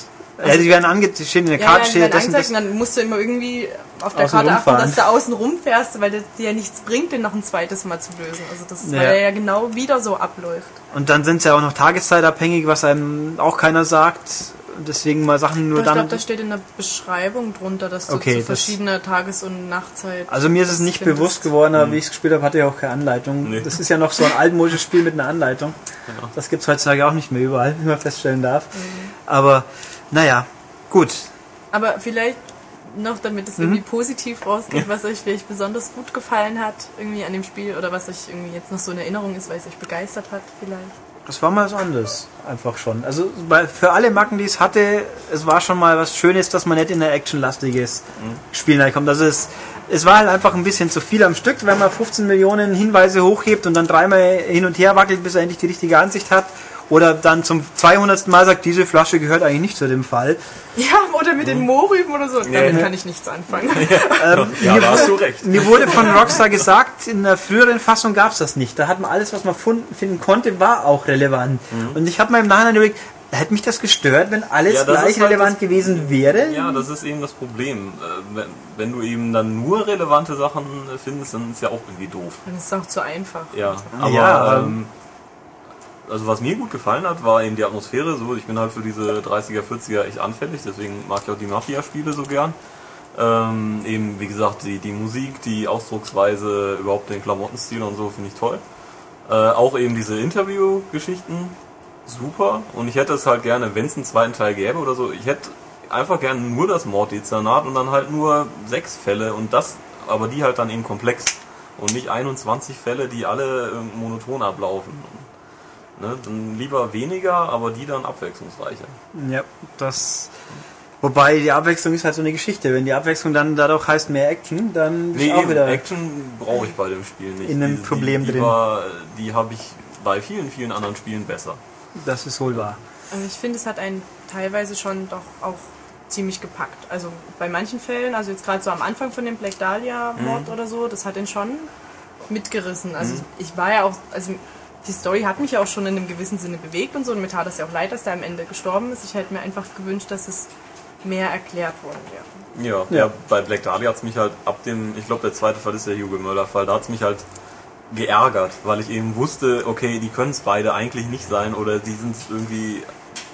ja, die werden ange, die stehen in der Ja, Karte, ja, steht das das. dann musst du immer irgendwie auf der Karte achten, dass du außen rumfährst, weil das dir ja nichts bringt, den noch ein zweites Mal zu lösen. Also das ist, Ja. weil er ja genau wieder so abläuft. Und dann sind sie ja auch noch tageszeitabhängig, was einem auch keiner sagt. Und Deswegen mal Sachen nur ich dann. glaube, da steht in der Beschreibung drunter, dass du Okay, zu das- verschiedener Tages- und Nachtzeit. also mir ist es nicht findest. bewusst geworden, aber wie ich es gespielt habe, hatte ich auch keine Anleitung. Nee. Das ist ja noch so ein altmodisches Spiel mit einer Anleitung. Das gibt es heutzutage auch nicht mehr überall, wie man feststellen darf. Aber naja, gut. Aber vielleicht noch, damit Mhm. es irgendwie positiv rausgeht, was euch vielleicht besonders gut gefallen hat, irgendwie an dem Spiel oder was euch irgendwie jetzt noch so in Erinnerung ist, weil es euch begeistert hat, vielleicht. Das war mal so anders, einfach schon. Also bei, für alle Macken, die es hatte, es war schon mal was Schönes, dass man nicht in ein actionlastiges Spiel reinkommt. Also es, es war halt einfach ein bisschen zu viel am Stück, wenn man 15 Millionen Hinweise hochhebt und dann dreimal hin und her wackelt, bis er endlich die richtige Ansicht hat. Oder dann zum 200. Mal sagt, diese Flasche gehört eigentlich nicht zu dem Fall. Ja, oder mit den Mohrrüben oder so. Damit Ja. kann ich nichts anfangen. Ja, da hast du recht. Mir wurde von Rockstar gesagt, in der früheren Fassung gab es das nicht. Da hat man alles, was man finden konnte, war auch relevant. Und ich habe mir im Nachhinein überlegt, hätte mich das gestört, wenn alles Ja, gleich halt relevant das- gewesen wäre? Ja, das ist eben das Problem. Äh, Wenn, wenn du eben dann nur relevante Sachen äh, findest, dann ist ja auch irgendwie doof. Dann ist es auch zu einfach. Ja, aber Ja, ähm, also was mir gut gefallen hat, war eben die Atmosphäre. So, ich bin halt für diese 30er, 40er echt anfällig, deswegen mag ich auch die Mafia-Spiele so gern. Ähm, eben, wie gesagt, die, die Musik, die Ausdrucksweise, überhaupt den Klamottenstil und so finde ich toll. Äh, auch eben diese Interview-Geschichten, super. Und ich hätte es halt gerne, wenn es einen zweiten Teil gäbe oder so, ich hätte einfach gerne nur das Morddezernat und dann halt nur sechs Fälle und das, aber die halt dann eben komplex. Und nicht 21 Fälle, die alle äh, monoton ablaufen. Ne? Dann lieber weniger, aber die dann abwechslungsreicher. Ja, das. Wobei die Abwechslung ist halt so eine Geschichte. Wenn die Abwechslung dann dadurch heißt mehr Action, dann Nee, auch eben, wieder. Action brauche ich bei dem Spiel nicht. in einem Die- Problem die, die drin. War, die habe ich bei vielen, vielen anderen Spielen besser. Das ist wohl wahr. Also ich finde, es hat einen teilweise schon doch auch ziemlich gepackt. Also bei manchen Fällen, also jetzt gerade so am Anfang von dem Black Dahlia Mord oder so, das hat ihn schon mitgerissen. Also ich war ja auch, also die Story hat mich ja auch schon in einem gewissen Sinne bewegt und so und mir tat es ja auch leid, dass der am Ende gestorben ist. Ich hätte mir einfach gewünscht, dass es mehr erklärt worden wäre. Ja, Ja. ja. bei Black Dahlia hat es mich halt ab dem, ich glaube der zweite Fall ist der Hugo Möller Fall, da hat es mich halt geärgert, weil ich eben wusste, okay, die können es beide eigentlich nicht sein oder die sind irgendwie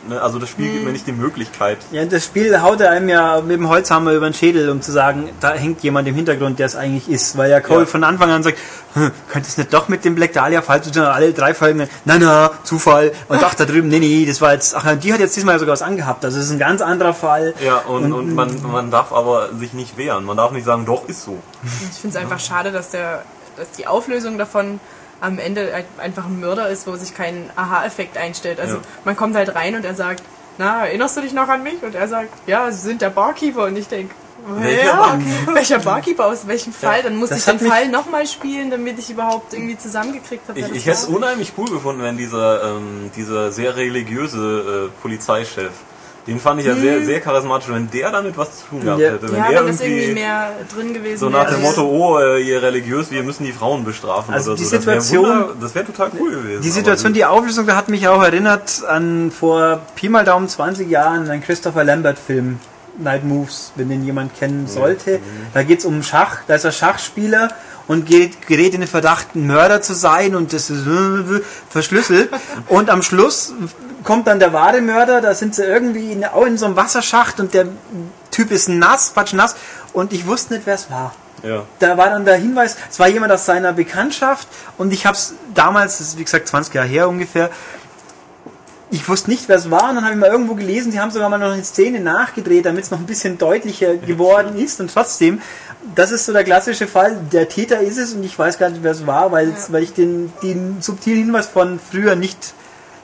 Ne? Also das Spiel gibt mir nicht die Möglichkeit. Ja, das Spiel haut er einem ja mit dem Holzhammer über den Schädel, um zu sagen, da hängt jemand im Hintergrund, der es eigentlich ist. Weil ja Cole Ja. von Anfang an sagt, hm, könnte es nicht doch mit dem Black Dahlia Fall zu tun haben? Alle drei Folgen, na na, Zufall. Und ach, da drüben, nee, nee, das war jetzt, ach, die hat jetzt diesmal sogar was angehabt. Also es ist ein ganz anderer Fall. Ja, und, und, man, man darf aber sich nicht wehren. Man darf nicht sagen, doch, ist so. Und ich finde es einfach schade, dass, der, dass die Auflösung davon am Ende ein- einfach ein Mörder ist, wo sich kein Aha-Effekt einstellt. Also Ja. man kommt halt rein und er sagt, na, erinnerst du dich noch an mich? Und er sagt, ja, Sie sind der Barkeeper. Und ich denke, Welcher ja, Barkeeper? welcher Barkeeper aus welchem Fall? Dann muss ich den Fall nochmal spielen, damit ich überhaupt irgendwie zusammengekriegt habe. Ich, ich hätte es unheimlich cool gefunden, wenn dieser, ähm, dieser sehr religiöse äh, Polizeichef, den fand ich ja sehr, sehr charismatisch, wenn der damit was zu tun gehabt Ja. hätte. Wenn Hm. Ja, er wenn das irgendwie mehr drin gewesen so nach wäre. dem Motto, oh, äh, ihr religiös, wir müssen die Frauen bestrafen Also oder die so. Das wär Situation- Das wäre total cool gewesen. Die Situation, die Auflösung, da hat mich auch erinnert an vor Pi mal Daumen 20 Jahren einen Christopher Lambert-Film, Night Moves, wenn den jemand kennen sollte. Da geht's um Schach, da ist er Schachspieler und gerät in den Verdacht, ein Mörder zu sein und das ist äh, verschlüsselt. Und am Schluss kommt dann der wahre Mörder, da sind sie irgendwie in, auch in so einem Wasserschacht und der Typ ist nass, patschnass und ich wusste nicht, wer es war Ja. da war dann der Hinweis, es war jemand aus seiner Bekanntschaft und ich habe es damals, das ist wie gesagt 20 Jahre her ungefähr, ich wusste nicht, wer es war und dann habe ich mal irgendwo gelesen, sie haben sogar mal noch eine Szene nachgedreht, damit es noch ein bisschen deutlicher geworden ist und trotzdem, das ist so der klassische Fall, der Täter ist es und ich weiß gar nicht, wer es war, weil, weil ich den, den subtilen Hinweis von früher nicht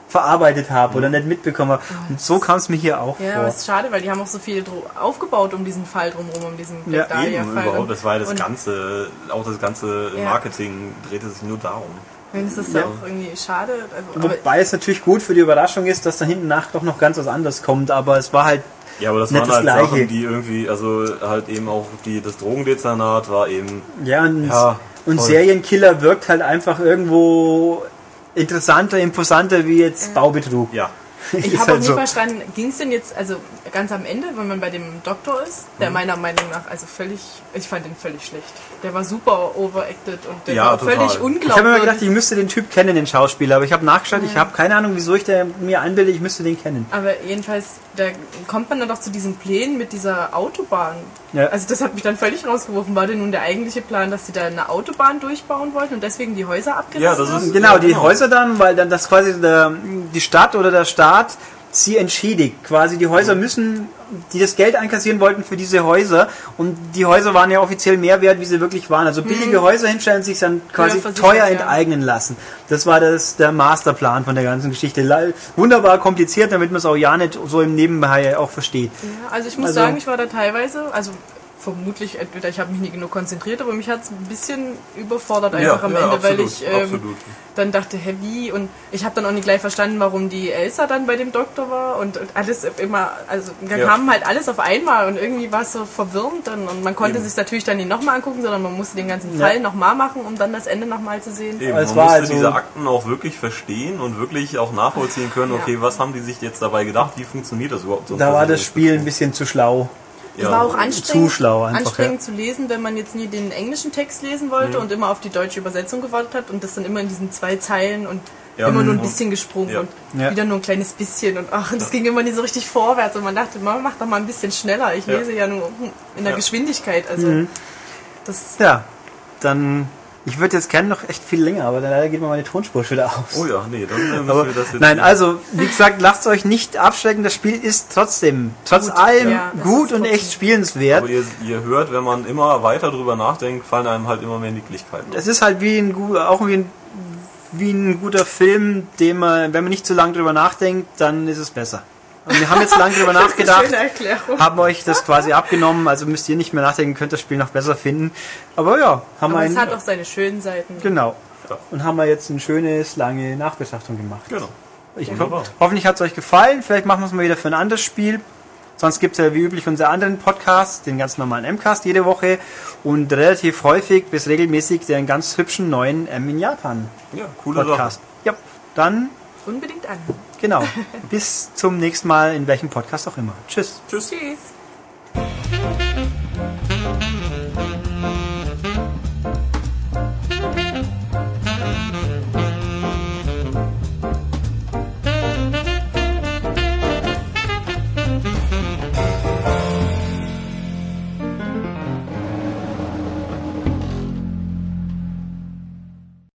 verarbeitet habe oder nicht mitbekommen habe. Und so kam es mir hier auch Ja, aber vor. es ist schade, weil die haben auch so viel aufgebaut um diesen Fall drumherum, um diesen Ja, Black Dahlia Eben, Fall. überhaupt, das war ja das Und ganze, auch das ganze Ja. Marketing drehte sich nur darum. Wenn es ist Ja. auch irgendwie schade. Also, aber Wobei es natürlich gut für die Überraschung ist, dass da hinten nach doch noch ganz was anderes kommt, aber es war halt Ja, aber das Nicht waren das halt Gleiche. Sachen, die irgendwie, also halt eben auch die, das Drogendezernat war eben, Ja, und, Ja, und. Serienkiller wirkt halt einfach irgendwo interessanter, imposanter wie jetzt Baubetrug. ja. Ich habe auch halt nie so. verstanden, ging es denn jetzt, also ganz am Ende, wenn man bei dem Doktor ist, der Mhm. meiner Meinung nach, also völlig, ich fand den völlig schlecht. Der war super overacted und der Ja, war total. völlig Ich hab unglaubwürdig. Ich habe mir gedacht, ich müsste den Typ kennen, den Schauspieler, aber ich habe nachgeschaut, ich habe keine Ahnung, wieso ich der mir einbilde, ich müsste den kennen. aber jedenfalls, da kommt man dann doch zu diesen Plänen mit dieser Autobahn. Ja. Also das hat mich dann völlig rausgeworfen. War denn nun der eigentliche Plan, dass sie da eine Autobahn durchbauen wollten und deswegen die Häuser abgerissen Ja, das ist- haben? Genau, Ja, die genau. Häuser dann, weil dann das quasi der, die Stadt oder der Staat sie entschädigt. Quasi die Häuser müssen, die das Geld einkassieren wollten für diese Häuser und die Häuser waren ja offiziell mehr wert, wie sie wirklich waren. Also billige Häuser hinstellen, sich dann quasi versichert, teuer ja. enteignen lassen. Das war das der Masterplan von der ganzen Geschichte. Wunderbar kompliziert, damit man es auch ja nicht so im Nebenbei auch versteht. Ja, also ich muss Also- sagen, ich war da teilweise, also vermutlich entweder ich habe mich nicht genug konzentriert, aber mich hat es ein bisschen überfordert einfach am Ende, weil ich ähm, absolut. dann dachte, hä, wie? Und ich habe dann auch nicht gleich verstanden, warum die Elsa dann bei dem Doktor war und, und alles immer, also dann Ja. kam halt alles auf einmal und irgendwie war es so verwirrend dann und man konnte Eben. sich natürlich dann nicht nochmal angucken, sondern man musste den ganzen Ja. Fall nochmal machen, um dann das Ende nochmal zu sehen. Eben, Es man war musste also- diese Akten auch wirklich verstehen und wirklich auch nachvollziehen können, Ja. okay, was haben die sich jetzt dabei gedacht, wie funktioniert das überhaupt? Sonst Da war das. Spiel ein bisschen zu schlau. Es Ja. war auch anstrengend, Zu schlau einfach, anstrengend zu lesen, wenn man jetzt nie den englischen Text lesen wollte Mhm. und immer auf die deutsche Übersetzung gewartet hat und das dann immer in diesen zwei Zeilen und Ja, immer nur ein mhm. bisschen gesprungen Ja. und Ja. wieder nur ein kleines bisschen und ach, das ging immer nie so richtig vorwärts und man dachte, man macht doch mal ein bisschen schneller. Ich Ja. lese ja nur in der Ja. Geschwindigkeit, also Mhm. das Ja, dann, ich würde jetzt gerne noch echt viel länger, aber dann leider geht mir meine Tonspur schon wieder aus. Oh ja, nee, dann äh, müssen Aber, wir das jetzt. nein, also wie gesagt, lasst euch nicht abschrecken. Das Spiel ist trotzdem, trotz Gut, allem, ja, gut und echt spielenswert. aber ihr, ihr hört, wenn man immer weiter drüber nachdenkt, fallen einem halt immer mehr Nicklichkeiten. Es ist halt wie ein, gu- auch wie ein, wie ein guter Film, den man, wenn man nicht zu lange drüber nachdenkt, dann ist es besser. Und wir haben jetzt lange drüber nachgedacht, schöne haben euch das quasi abgenommen, also müsst ihr nicht mehr nachdenken, könnt das Spiel noch besser finden. Aber ja, haben wir es hat auch seine schönen Seiten. genau. Ja. Und haben wir jetzt ein schönes, lange Nachbetrachtung gemacht. Genau. Ich Wunderbar. Hoffentlich hat es euch gefallen. Vielleicht machen wir es mal wieder für ein anderes Spiel. Sonst gibt es ja wie üblich unsere anderen Podcasts, den ganz normalen M-Cast jede Woche und relativ häufig bis regelmäßig den ganz hübschen neuen M in Japan Ja, coole Sache. Podcast. Ja, dann Unbedingt an. Genau. Bis zum nächsten Mal, in welchem Podcast auch immer. Tschüss. Tschüss. Tschüss.